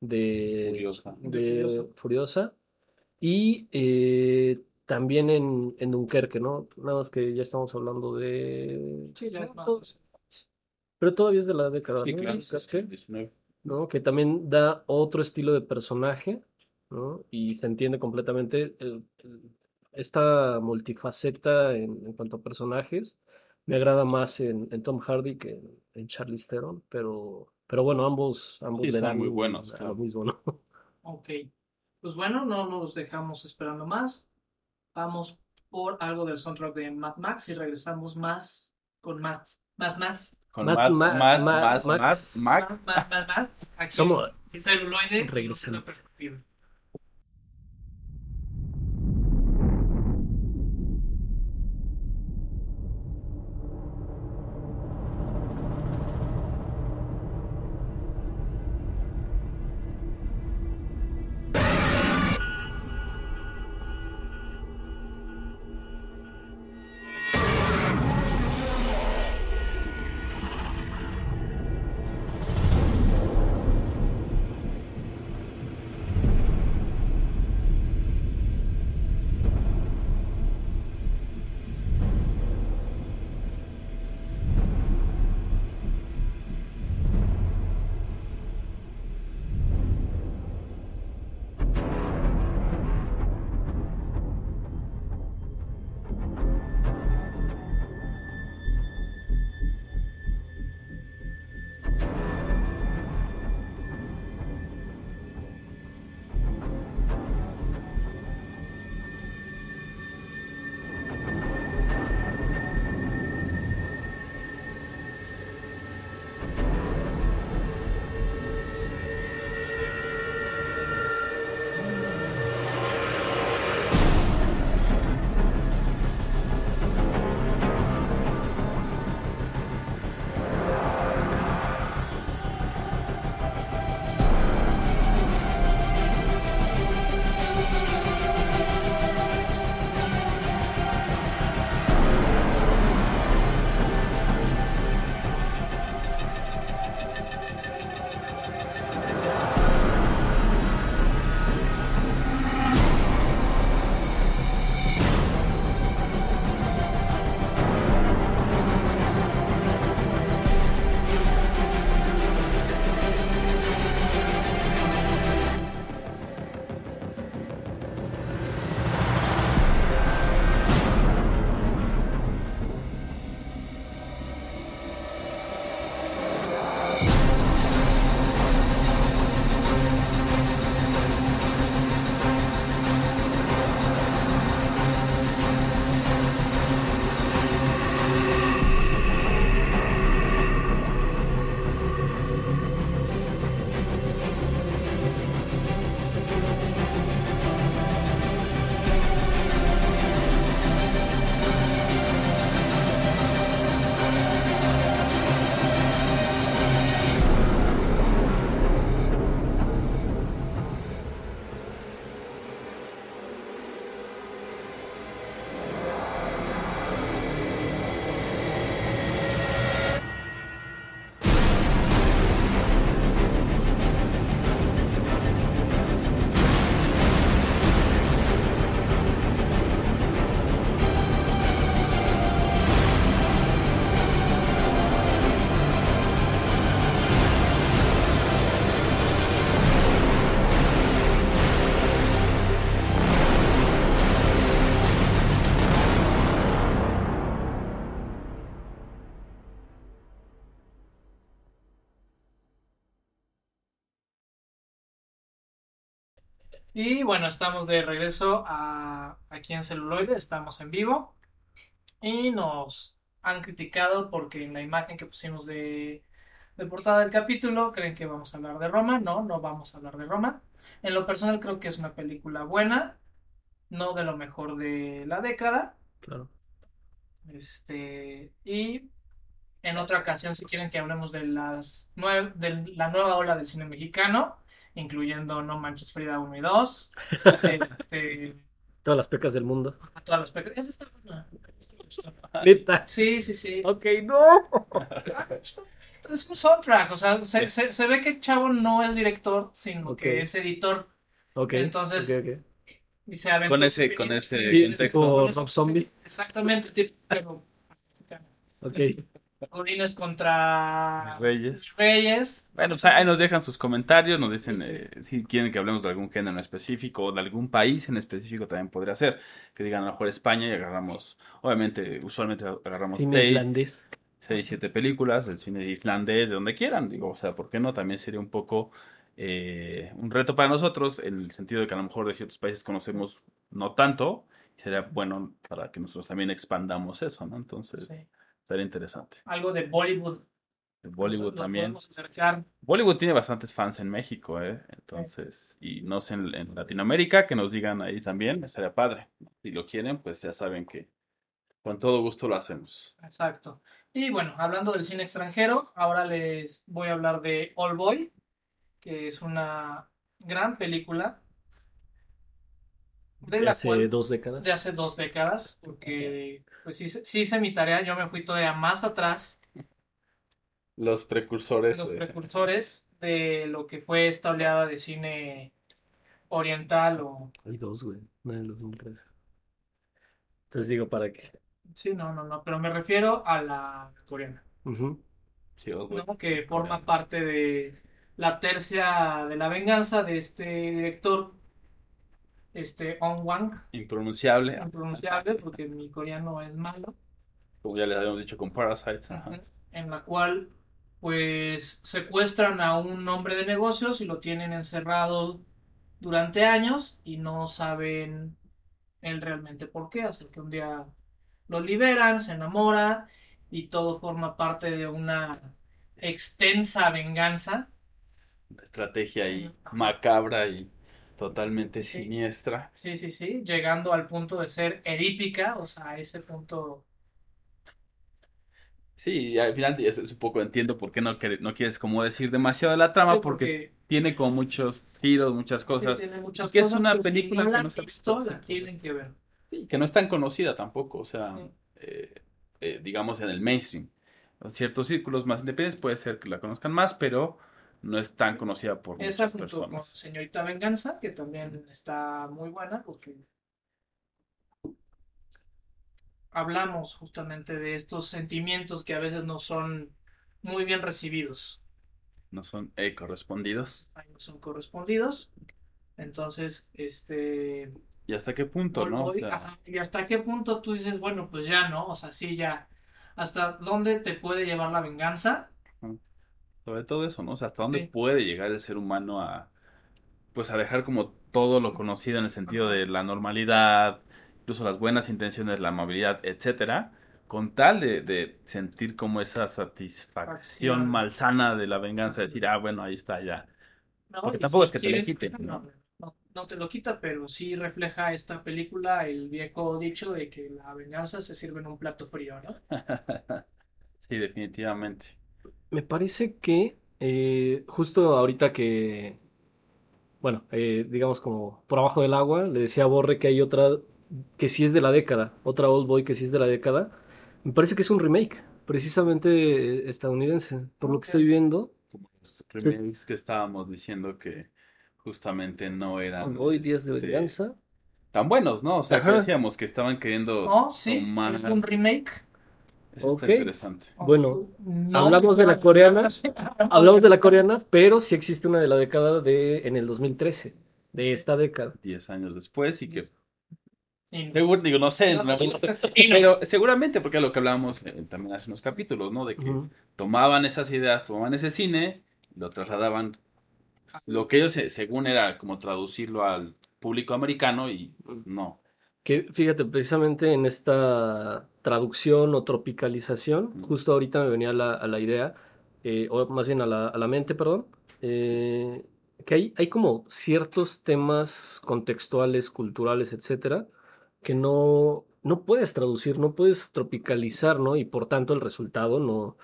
Speaker 3: de,
Speaker 1: Furiosa.
Speaker 3: de
Speaker 2: De Furiosa.
Speaker 3: Furiosa. Y eh, también en, en Dunkerque, ¿no? Nada más que ya estamos hablando de...
Speaker 2: Sí, ya
Speaker 3: no. Pero todavía es de la década,
Speaker 1: Sí,
Speaker 3: ¿no?
Speaker 1: claro, sí, sí,
Speaker 3: Dunkerque,
Speaker 1: 19.
Speaker 3: ¿no? Que también da otro estilo de personaje, ¿no? Y se entiende completamente el- el- esta multifaceta en, en cuanto a personajes. Me agrada más en, en Tom Hardy que en, en Charlize Theron, pero, pero bueno, ambos, ambos
Speaker 1: Sí,
Speaker 3: le
Speaker 1: están
Speaker 3: dan
Speaker 1: muy buenos, claro.
Speaker 3: lo mismo, ¿no?
Speaker 2: Ok. Pues bueno, no nos dejamos esperando más. Vamos por algo del soundtrack de Mad Max y regresamos más con más, más, más,
Speaker 1: Con
Speaker 3: Mad-
Speaker 1: más, más, más,
Speaker 3: Max.
Speaker 1: más, Max.
Speaker 2: más, más, más, más. Aquí
Speaker 3: Somos-
Speaker 2: en Y bueno, estamos de regreso a, aquí en Celuloide, estamos en vivo. Y nos han criticado porque en la imagen que pusimos de, de portada del capítulo creen que vamos a hablar de Roma. No, no vamos a hablar de Roma. En lo personal creo que es una película buena, no de lo mejor de la década.
Speaker 3: Claro.
Speaker 2: Este, y en otra ocasión, si quieren que hablemos de, las nue- de la nueva ola del cine mexicano, incluyendo No Manches Frida 1 y 2, [laughs] este,
Speaker 3: Todas las pecas del mundo.
Speaker 2: todas las pe- Esa está buena.
Speaker 3: Neta.
Speaker 2: Sí, sí, sí.
Speaker 3: Ok, no.
Speaker 2: Es un soundtrack, o sea, se, se, se ve que el chavo no es director, sino
Speaker 3: Ok.
Speaker 2: que es editor.
Speaker 3: Ok.
Speaker 2: Entonces,
Speaker 3: ok, ok.
Speaker 2: Y se
Speaker 1: Con ese- con ese contexto.
Speaker 3: Tipo
Speaker 2: con
Speaker 3: Rob Zombie.
Speaker 2: Exactamente, tipo, pero [laughs]
Speaker 3: Ok.
Speaker 2: Godines contra
Speaker 1: Reyes.
Speaker 2: Reyes.
Speaker 1: Bueno, pues ahí nos dejan sus comentarios, nos dicen eh, si quieren que hablemos de algún género en específico o de algún país en específico también podría ser. Que digan a lo mejor España y agarramos, obviamente, usualmente agarramos
Speaker 3: Cine
Speaker 1: seis,
Speaker 3: irlandés.
Speaker 1: seis, siete películas, el cine islandés, de donde quieran, digo, o sea, ¿por qué no? También sería un poco eh, un reto para nosotros, en el sentido de que a lo mejor de ciertos países conocemos no tanto, y sería bueno para que nosotros también expandamos eso, ¿no? Entonces,
Speaker 2: Sí.
Speaker 1: Sería interesante.
Speaker 2: Algo de Bollywood.
Speaker 1: El Bollywood
Speaker 2: Nos-
Speaker 1: también.
Speaker 2: acercar.
Speaker 1: Bollywood tiene bastantes fans en México, ¿eh? Entonces, y no sé, en, en Latinoamérica, que nos digan ahí también, estaría padre. Si lo quieren, pues ya saben que con todo gusto lo hacemos.
Speaker 2: Exacto. Y bueno, hablando del cine extranjero, ahora les voy a hablar de All Boy, que es una gran película de
Speaker 3: De
Speaker 2: la
Speaker 3: hace
Speaker 2: cual-
Speaker 3: dos décadas.
Speaker 2: de hace dos décadas, porque pues sí, sí hice mi tarea, yo me fui todavía más atrás,
Speaker 1: Los precursores.
Speaker 2: los
Speaker 1: de-
Speaker 2: precursores de lo que fue esta oleada de cine oriental o...
Speaker 3: Hay dos, güey. Una del 2013. Entonces digo, ¿para qué?
Speaker 2: Sí, no, no, no, pero me refiero a la coreana,
Speaker 3: Ujú.
Speaker 1: Sí, oh, güey.
Speaker 2: ¿no? Que forma parte de la tercia de la venganza de este director, este On Wang,
Speaker 1: Impronunciable,
Speaker 2: impronunciable porque mi coreano es malo.
Speaker 1: como ya les habíamos dicho con Parasites.
Speaker 2: en la cual pues secuestran a un hombre de negocios y lo tienen encerrado durante años y no saben él realmente por qué, hasta que un día lo liberan, se enamora y todo forma parte de una extensa venganza.
Speaker 1: Estrategia
Speaker 2: Ajá.
Speaker 1: macabra y totalmente
Speaker 2: Sí.
Speaker 1: siniestra.
Speaker 2: Sí, sí, sí, llegando al punto de ser erípica, o sea, a ese punto
Speaker 1: Sí, al final es, es un poco entiendo por qué no, no quieres como decir demasiado de la trama,
Speaker 2: Sí,
Speaker 1: porque tiene como muchos giros, muchas cosas.
Speaker 2: tiene muchas
Speaker 1: que es una película que no
Speaker 2: han
Speaker 1: se ha
Speaker 2: visto,
Speaker 1: visto.
Speaker 2: la tienen que ver.
Speaker 1: Sí, que no es tan conocida tampoco, o sea,
Speaker 2: Sí.
Speaker 1: eh, eh, digamos en el mainstream. En ciertos círculos más independientes puede ser que la conozcan más, pero no es tan conocida por
Speaker 2: Esa
Speaker 1: muchas
Speaker 2: junto con
Speaker 1: personas.
Speaker 2: Señorita Venganza, que también está muy buena, porque hablamos justamente de estos sentimientos que a veces no son muy bien recibidos,
Speaker 1: No son eh, correspondidos.
Speaker 2: no son correspondidos. Entonces, este,
Speaker 1: ¿Y hasta qué punto, no? O
Speaker 2: Boy,
Speaker 1: sea,
Speaker 2: ajá, y hasta qué punto tú dices, bueno, pues ya no, o sea, sí, ya, hasta dónde te puede llevar la venganza.
Speaker 1: Sobre todo eso, ¿no? O sea, hasta dónde
Speaker 2: Sí.
Speaker 1: puede llegar el ser humano a, pues a dejar como todo lo conocido en el sentido de la normalidad, incluso las buenas intenciones, la amabilidad, etcétera, con tal de, de sentir como esa satisfacción
Speaker 2: Acción.
Speaker 1: malsana de la venganza, decir, ah, bueno, ahí está ya.
Speaker 2: No,
Speaker 1: Porque tampoco
Speaker 2: si
Speaker 1: es que te lo
Speaker 2: quieren-
Speaker 1: quiten,
Speaker 2: no,
Speaker 1: ¿no?
Speaker 2: no, no te lo quita, pero sí refleja esta película el viejo dicho de que la venganza se sirve en un plato frío, ¿no? [laughs]
Speaker 1: Sí, definitivamente.
Speaker 3: Me parece que eh, justo ahorita que, bueno, eh, digamos como por abajo del agua, le decía a Borre que hay otra que sí es de la década, otra Old Boy que sí es de la década. Me parece que es un remake, precisamente eh, estadounidense, por lo que estoy viendo.
Speaker 1: Como los remakes que estábamos diciendo que justamente no eran
Speaker 3: Old Boy, Días de
Speaker 1: este,
Speaker 3: Venganza.
Speaker 1: tan buenos, ¿no? O sea, que
Speaker 3: Ajá.
Speaker 1: decíamos que estaban queriendo
Speaker 2: No, sí,
Speaker 1: tomar.
Speaker 2: es un remake.
Speaker 1: Eso está interesante.
Speaker 3: Bueno,
Speaker 2: No,
Speaker 3: hablamos de la coreana, [laughs] hablamos de la coreana, pero sí existe una de la década de, en el 2013, de esta década.
Speaker 1: Diez años después y que seguro, digo, no sé,
Speaker 2: No,
Speaker 1: no-
Speaker 2: sí. Y no.
Speaker 1: pero seguramente porque es lo que hablábamos eh, también hace unos capítulos, ¿no? De que tomaban esas ideas, tomaban ese cine, lo trasladaban lo que ellos, se- según era como traducirlo al público americano y pues no.
Speaker 3: Que fíjate, precisamente en esta traducción o tropicalización,
Speaker 1: Mm.
Speaker 3: justo ahorita me venía a la, a la idea, eh, o más bien a la, a la mente, perdón, eh, que hay, hay como ciertos temas contextuales, culturales, etcétera, que no, no puedes traducir, no puedes tropicalizar, ¿no? Y por tanto el resultado no,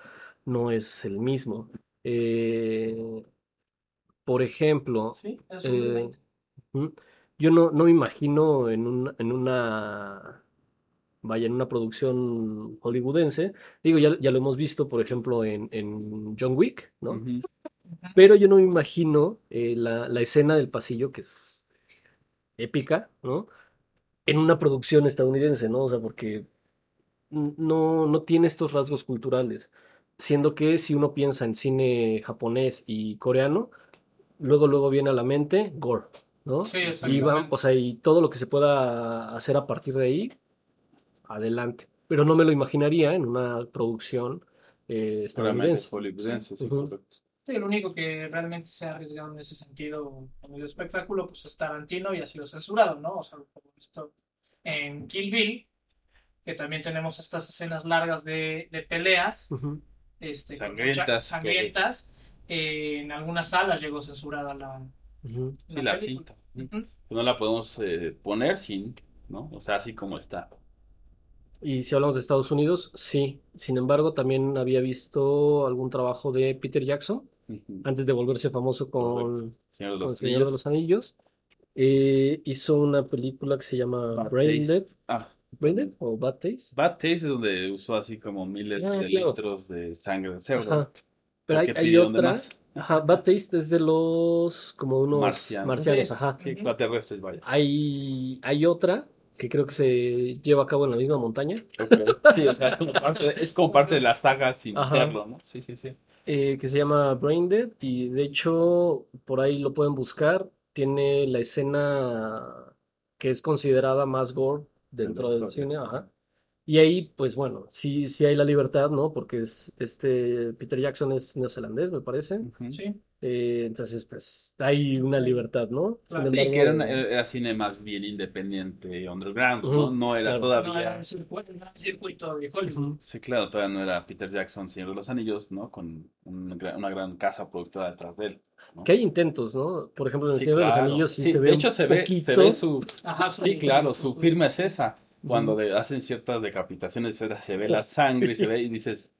Speaker 3: no es el mismo. Eh, por ejemplo,
Speaker 2: Sí, es
Speaker 3: eh. Yo no, no me imagino en un- en una, vaya, en una producción hollywoodense. Digo, ya, ya lo hemos visto, por ejemplo, en, en John Wick, ¿no? Pero yo no me imagino eh, la, la escena del pasillo, que es épica, ¿no? En una producción estadounidense, ¿no? O sea, porque no, no tiene estos rasgos culturales. Siendo que si uno piensa en cine japonés y coreano, luego, luego viene a la mente gore, ¿no?
Speaker 2: Sí,
Speaker 3: Y va, o sea, y todo lo que se pueda hacer a partir de ahí, adelante. Pero no me lo imaginaría en una producción eh, estadounidense.
Speaker 1: hollywoodense, sí,
Speaker 3: Ujú.
Speaker 1: correcto.
Speaker 2: Sí, el único que realmente se ha arriesgado en ese sentido en el espectáculo pues es Tarantino y ha sido censurado, ¿no? O sea, como visto en Kill Bill, que también tenemos estas escenas largas de, de peleas, este,
Speaker 1: Sangrientas,
Speaker 2: sangrientas. eh, en algunas salas llegó censurada la,
Speaker 1: Sí, la cinta. Pues no la podemos eh, poner sin, ¿no? O sea, así como está.
Speaker 3: Y si hablamos de Estados Unidos, sí. Sin embargo, también había visto algún trabajo de Peter Jackson antes de volverse famoso con.
Speaker 1: Señor de
Speaker 3: con El
Speaker 1: los
Speaker 3: Señor de
Speaker 1: Anillos.
Speaker 3: los Anillos. Eh, hizo una película que se llama
Speaker 1: Bad
Speaker 3: Brain
Speaker 1: Taste.
Speaker 3: Dead.
Speaker 1: Ah,
Speaker 3: ¿Brain Dead o Bad Taste?
Speaker 1: Bad Taste es donde usó así como miles
Speaker 3: Ah,
Speaker 1: de
Speaker 3: claro.
Speaker 1: litros de sangre de cerdo.
Speaker 3: Pero hay, otra. Ajá, Bad Taste es de los como unos
Speaker 1: Marcianos.
Speaker 3: ajá.
Speaker 1: Sí, extraterrestres, vaya.
Speaker 3: Hay, hay otra que creo que se lleva a cabo en la misma montaña.
Speaker 1: Sí, o sea, como parte de- es como parte de la saga sin
Speaker 3: Ajá.
Speaker 1: serlo, ¿no? Sí, sí, sí.
Speaker 3: eh, que se llama Brain Dead y de hecho por ahí lo pueden buscar. Tiene la escena que es considerada más gore dentro del cine, ajá. Y ahí, pues bueno, sí, sí hay la libertad, ¿no? Porque es este Peter Jackson es neozelandés, me parece.
Speaker 2: Sí,
Speaker 3: Eh, entonces, pues hay una libertad, ¿no? Sin.
Speaker 1: Sí,
Speaker 3: embargo,
Speaker 1: que era, una- era cine más bien independiente, underground, ¿no? No era
Speaker 3: claro.
Speaker 2: no era
Speaker 1: todavía.
Speaker 2: el circuito, el gran circuito de Hollywood.
Speaker 1: Sí, claro, todavía no era Peter Jackson, Señor de los Anillos, ¿no? Con un una gran casa productora detrás de él. ¿no?
Speaker 3: Que hay intentos, ¿no? Por ejemplo, en El
Speaker 1: Sí,
Speaker 3: Señor de los. Anillos sí
Speaker 1: Sí,
Speaker 3: se ve
Speaker 1: de
Speaker 3: un
Speaker 1: hecho se ve, se
Speaker 3: poquito.
Speaker 1: ve su,
Speaker 2: Ajá, su-
Speaker 1: sí, claro, su firma es esa Cuando
Speaker 3: Ujú.
Speaker 1: de- hacen ciertas decapitaciones, se se ve la sangre [laughs] y se ve y dices,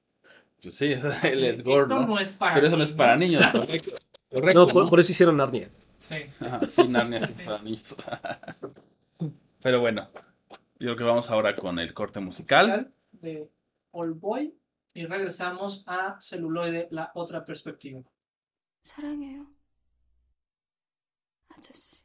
Speaker 1: pues sí, [laughs] eso- él es gore,
Speaker 2: Esto
Speaker 1: ¿no?
Speaker 2: no es para
Speaker 1: Pero eso no es para niños, [laughs] correcto. Correcto,
Speaker 3: No, por,
Speaker 1: ¿no?
Speaker 3: por eso hicieron Narnia.
Speaker 2: Sí.
Speaker 1: Ajá, sí, Narnia sí es para niños. Pero bueno, yo creo que vamos ahora con el corte musical.
Speaker 2: de All Boy y regresamos a celuloide, la otra perspectiva.
Speaker 4: 사랑해요. 아저씨.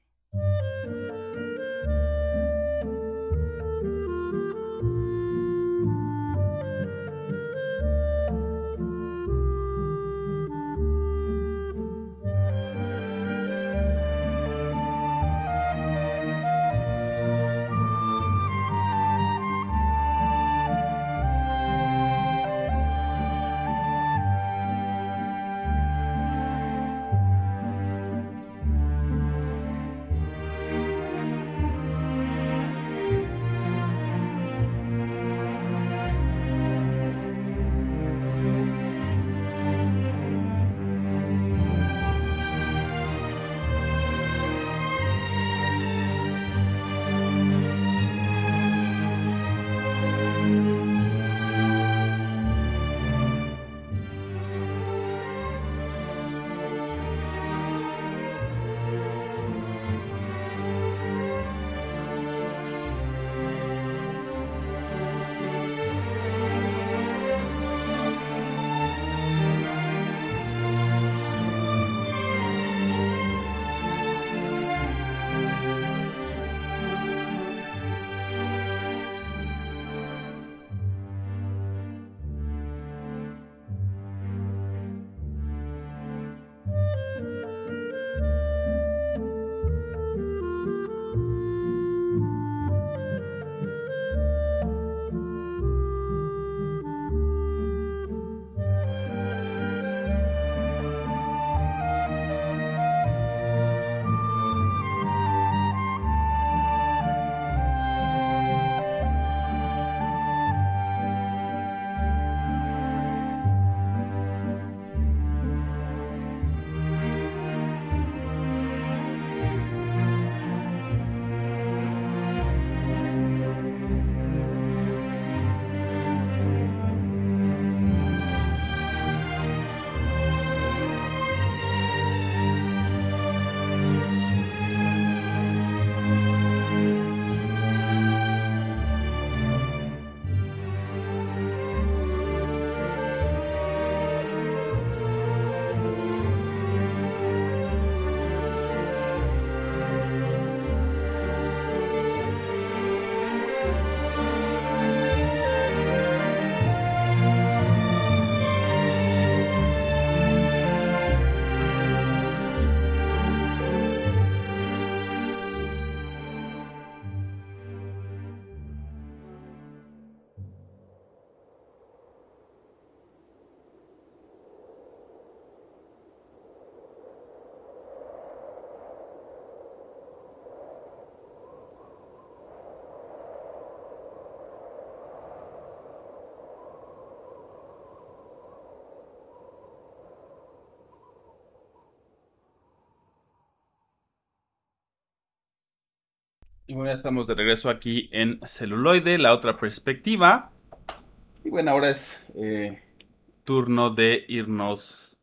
Speaker 1: Y bueno, ya estamos de regreso aquí en celuloide, la otra perspectiva. Y bueno, ahora es eh, turno de irnos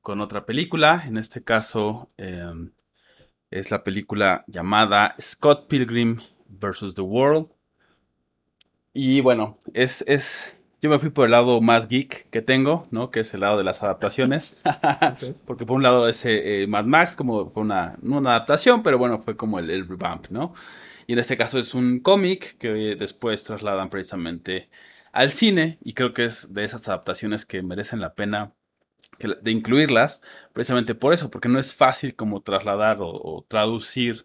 Speaker 1: con otra película. En este caso em, es la película llamada Scott Pilgrim vs. The World. Y bueno, es, es, yo me fui por el lado más geek que tengo, ¿no? Que es el lado de las adaptaciones. [laughs] Porque por un lado es eh, Mad Max, como fue una, no una adaptación, pero bueno, fue como el, el revamp, ¿no? Y en este caso es un cómic que después trasladan precisamente al cine y creo que es de esas adaptaciones que merecen la pena de incluirlas, precisamente por eso, porque no es fácil como trasladar o, traducir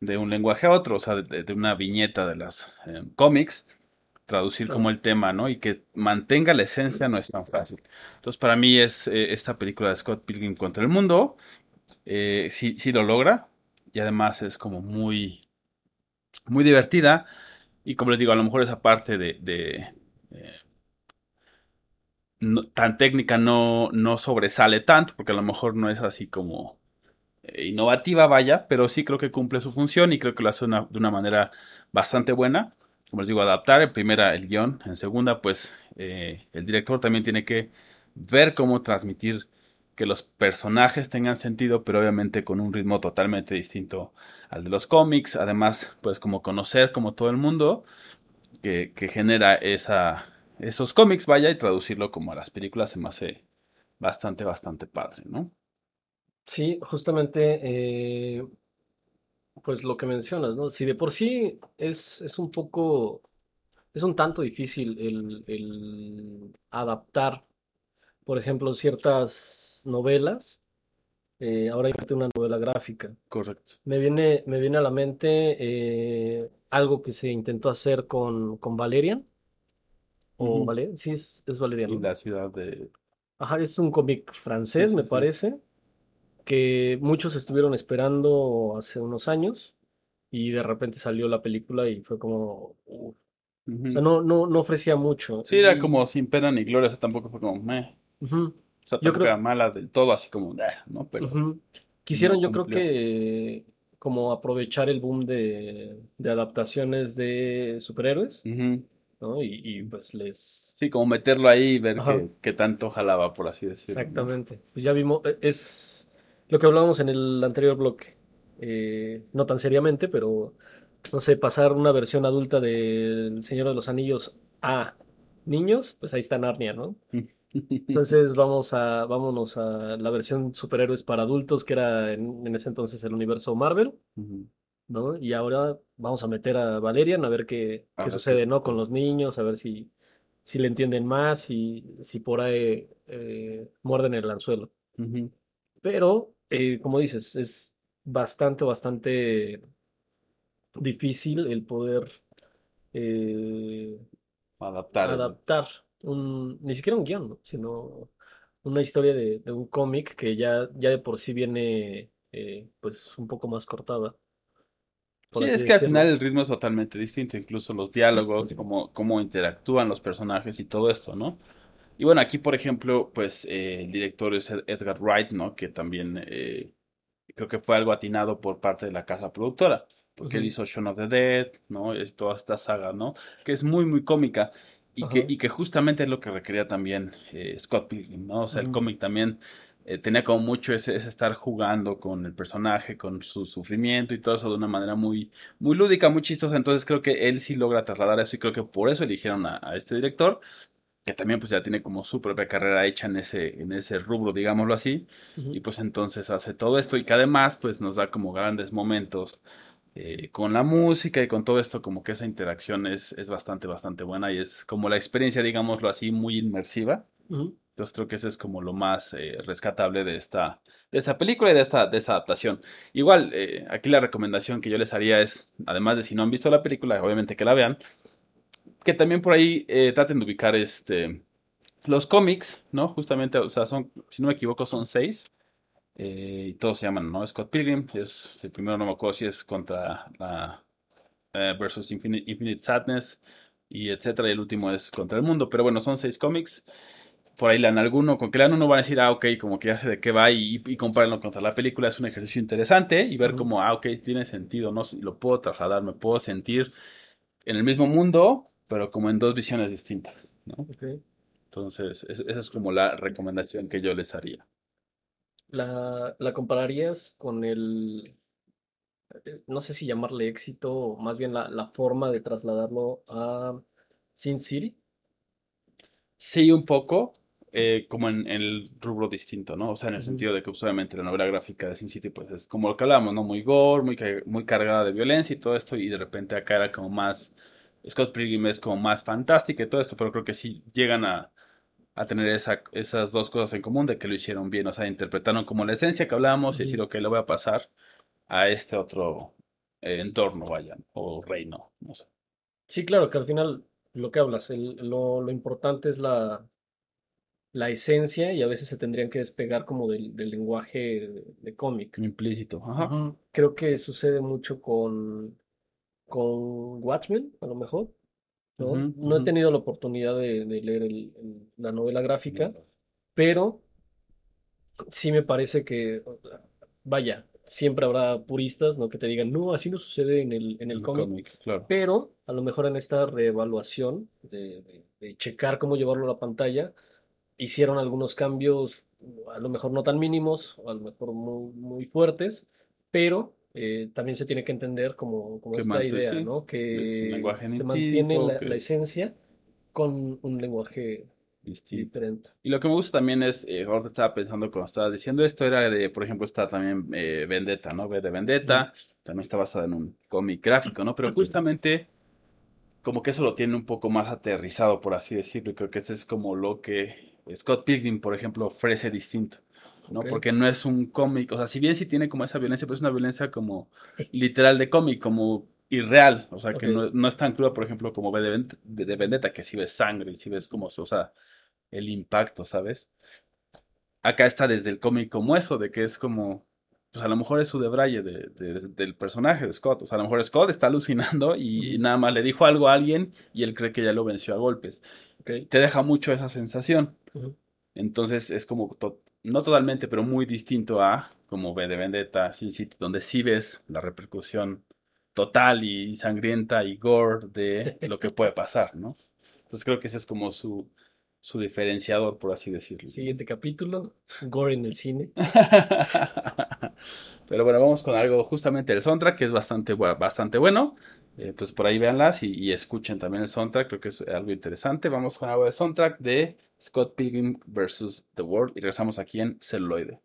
Speaker 1: de un lenguaje a otro, o sea, de, una viñeta de las eh, cómics, traducir como el tema, ¿no? Y que mantenga la esencia no es tan fácil. Entonces, para mí es eh, esta película de Scott Pilgrim contra el mundo, eh, sí, sí lo logra, y además es como muy, muy divertida, y como les digo, a lo mejor esa parte de, eh, tan técnica no, no sobresale tanto, porque a lo mejor no es así como eh, innovativa, vaya, pero sí creo que cumple su función y creo que lo hace de una manera bastante buena. Como les digo, adaptar en primera el guion, en segunda, pues eh, el director también tiene que ver cómo transmitir que los personajes tengan sentido, pero obviamente con un ritmo totalmente distinto al de los cómics. Además, pues como conocer como todo el mundo que, genera esa, esos cómics, vaya, y traducirlo como a las películas se me hace bastante, bastante padre, ¿no?
Speaker 3: Sí, justamente, eh, pues lo que mencionas, ¿no? Si de por sí es, es un poco, es un tanto difícil el, el adaptar, por ejemplo, ciertas novelas, eh, ahora hay una novela gráfica.
Speaker 1: Correcto.
Speaker 3: Me viene, me viene a la mente eh, algo que se intentó hacer con, con Valerian. O sí, es, es Valerian,
Speaker 1: la ciudad de...
Speaker 3: Ajá, es un cómic
Speaker 1: Sí,
Speaker 3: francés,
Speaker 1: sí,
Speaker 3: me
Speaker 1: sí.
Speaker 3: parece, que muchos estuvieron esperando hace unos años y de repente salió la película y fue como, uf. O sea, no, no, no ofrecía mucho.
Speaker 1: Sí, era
Speaker 3: Y,
Speaker 1: como sin pena ni gloria, o sea, tampoco fue como, meh.
Speaker 3: ujú,
Speaker 1: O sea,
Speaker 3: yo
Speaker 1: tampoco era mala del todo, así como, ¿no? Pero
Speaker 3: ujú,
Speaker 1: no
Speaker 3: Quisieron, yo creo que como aprovechar el boom de, de adaptaciones de superhéroes. ¿no? Y, y pues les...
Speaker 1: Sí, como meterlo ahí y ver qué, qué tanto jalaba, por así decirlo, ¿no?
Speaker 3: Exactamente. Pues ya vimos, e- es lo que hablábamos en el anterior bloque. Eh, no tan seriamente, pero no sé, pasar una versión adulta del Señor de los Anillos a niños, pues ahí está Narnia, ¿no? [laughs] Entonces vamos a, vámonos a la versión superhéroes para adultos, que era en, en ese entonces el universo Marvel. ¿no? Y ahora vamos a meter a Valerian a ver qué, qué sucede, ¿no? Con los niños, a ver si, si le entienden más, si, si por ahí eh, muerden el anzuelo. Pero, eh, como dices, es bastante, bastante difícil el poder eh,
Speaker 1: Adaptar
Speaker 3: adaptar un, ni siquiera un guion, ¿no? Sino una historia de, de un cómic que ya, ya de por sí viene eh, pues un poco más cortada,
Speaker 1: Sí, es que al final el ritmo es totalmente distinto, incluso los diálogos, cómo, cómo interactúan los personajes y todo esto, ¿no? Y bueno, aquí, por ejemplo, pues eh, el director es Ed- Edgar Wright, ¿no? Que también eh, creo que fue algo atinado por parte de la casa productora, porque él hizo Shaun of the Dead, ¿no? Es toda esta saga, ¿no? Que es muy, muy cómica y que, y que justamente es lo que requería también eh, Scott Pilgrim, ¿no? O sea, el cómic también eh, tenía como mucho ese, ese estar jugando con el personaje, con su sufrimiento y todo eso de una manera muy, muy lúdica, muy chistosa. Entonces creo que él sí logra trasladar eso y creo que por eso eligieron a, a este director que también pues ya tiene como su propia carrera hecha en ese, en ese rubro, digámoslo así, y pues entonces hace todo esto y que además pues nos da como grandes momentos eh, con la música y con todo esto, como que esa interacción es, es bastante, bastante buena y es como la experiencia, digámoslo así, muy inmersiva. Entonces creo que eso es como lo más eh, rescatable de esta, de esta película y de esta, de esta adaptación. Igual, eh, aquí la recomendación que yo les haría es, además de si no han visto la película, obviamente que la vean, que también por ahí eh, traten de ubicar este los cómics, ¿no? Justamente, o sea, son, si no me equivoco, son seis. eh, y todos se llaman, ¿no? Scott Pilgrim, es el primero, no me acuerdo si es contra la eh, versus Infinite, Infinite Sadness y etcétera. Y el último es contra el mundo. Pero bueno, son seis cómics. por ahí lean alguno, con que lean uno van a decir, ah, ok, como que ya sé de qué va y, y compárenlo contra la película, es un ejercicio interesante y ver
Speaker 3: Ujú.
Speaker 1: como, ah, ok, tiene sentido, ¿no? Lo puedo trasladar, me puedo sentir en el mismo mundo, pero como en dos visiones distintas, ¿no?
Speaker 3: Ok.
Speaker 1: Entonces, es- esa es como la recomendación que yo les haría.
Speaker 3: ¿La, la compararías con el, eh, no sé si llamarle éxito, o más bien la, la forma de trasladarlo a Sin City?
Speaker 1: Sí, un poco, eh, como en, en el rubro distinto, ¿no? O sea, en el
Speaker 3: Ujú.
Speaker 1: sentido de que pues, obviamente la novela gráfica de Sin City, pues es como lo que hablamos, ¿no? Muy gore, muy, muy cargada de violencia y todo esto, y de repente acá era como más, Scott Pilgrim es como más fantástica y todo esto, pero creo que sí llegan a, a tener esa, esas dos cosas en común de que lo hicieron bien, o sea, interpretaron como la esencia que hablábamos y decir, ok, le voy a pasar a este otro eh, entorno, vaya, o reino, no sé.
Speaker 3: Sí, claro, que al final lo que hablas, el- lo, lo importante es la, la esencia y a veces se tendrían que despegar como del, del lenguaje de, de cómic.
Speaker 1: Implícito, ajá.
Speaker 3: Creo que sucede mucho con, con Watchmen, a lo mejor, ¿no? No he tenido la oportunidad de, de leer el- el- la novela gráfica, pero sí me parece que, vaya, siempre habrá puristas, ¿no? Que te digan, no, así no sucede en el, en el
Speaker 1: El
Speaker 3: cómic.
Speaker 1: cómic, claro.
Speaker 3: Pero a lo mejor en esta reevaluación de, de- de checar cómo llevarlo a la pantalla, hicieron algunos cambios, a lo mejor no tan mínimos, a lo mejor muy, muy fuertes, pero eh, también se tiene que entender como, como
Speaker 1: Que
Speaker 3: esta idea,
Speaker 1: sí,
Speaker 3: ¿no? Que se mantiene la,
Speaker 1: que
Speaker 3: la
Speaker 1: es
Speaker 3: esencia con un lenguaje
Speaker 1: distinto.
Speaker 3: diferente.
Speaker 1: Y lo que me gusta también es, eh, ahorita estaba pensando cuando estaba diciendo esto, era de, por ejemplo, está también eh, Vendetta, ¿no? V de. Vendetta, también está basada en un cómic gráfico, ¿no? Pero justamente como que eso lo tiene un poco más aterrizado, por así decirlo, y creo que este es como lo que Scott Pilgrim, por ejemplo, ofrece distinto, ¿no? Porque no es un cómic, o sea, si bien sí tiene como esa violencia, pero es una violencia como literal de cómic, como irreal, o sea, que no, no es tan cruda, por ejemplo, como de, Ven- de Vendetta, que sí ves sangre y sí ves como, o sea, el impacto, ¿sabes? Acá está desde el cómic como eso, de que es como, pues a lo mejor es su debraye de, de- del personaje de Scott, o sea, a lo mejor Scott está alucinando y, nada más le dijo algo a alguien y él cree que ya lo venció a golpes.
Speaker 3: Ok.
Speaker 1: Te deja mucho esa sensación. Entonces es como, to- no totalmente, pero muy distinto a como V de Vendetta, Sin City, donde sí ves la repercusión total y sangrienta y gore de lo que puede pasar, ¿no? Entonces creo que ese es como su, su diferenciador, por así decirlo.
Speaker 3: Siguiente capítulo, Gore en el cine. [laughs]
Speaker 1: Pero bueno, vamos con algo justamente el soundtrack, que es bastante, bastante bueno. Eh, pues por ahí véanlas y, y escuchen también el soundtrack, creo que es algo interesante. Vamos con algo de soundtrack de Scott Pilgrim vs. The World y regresamos aquí en celuloide.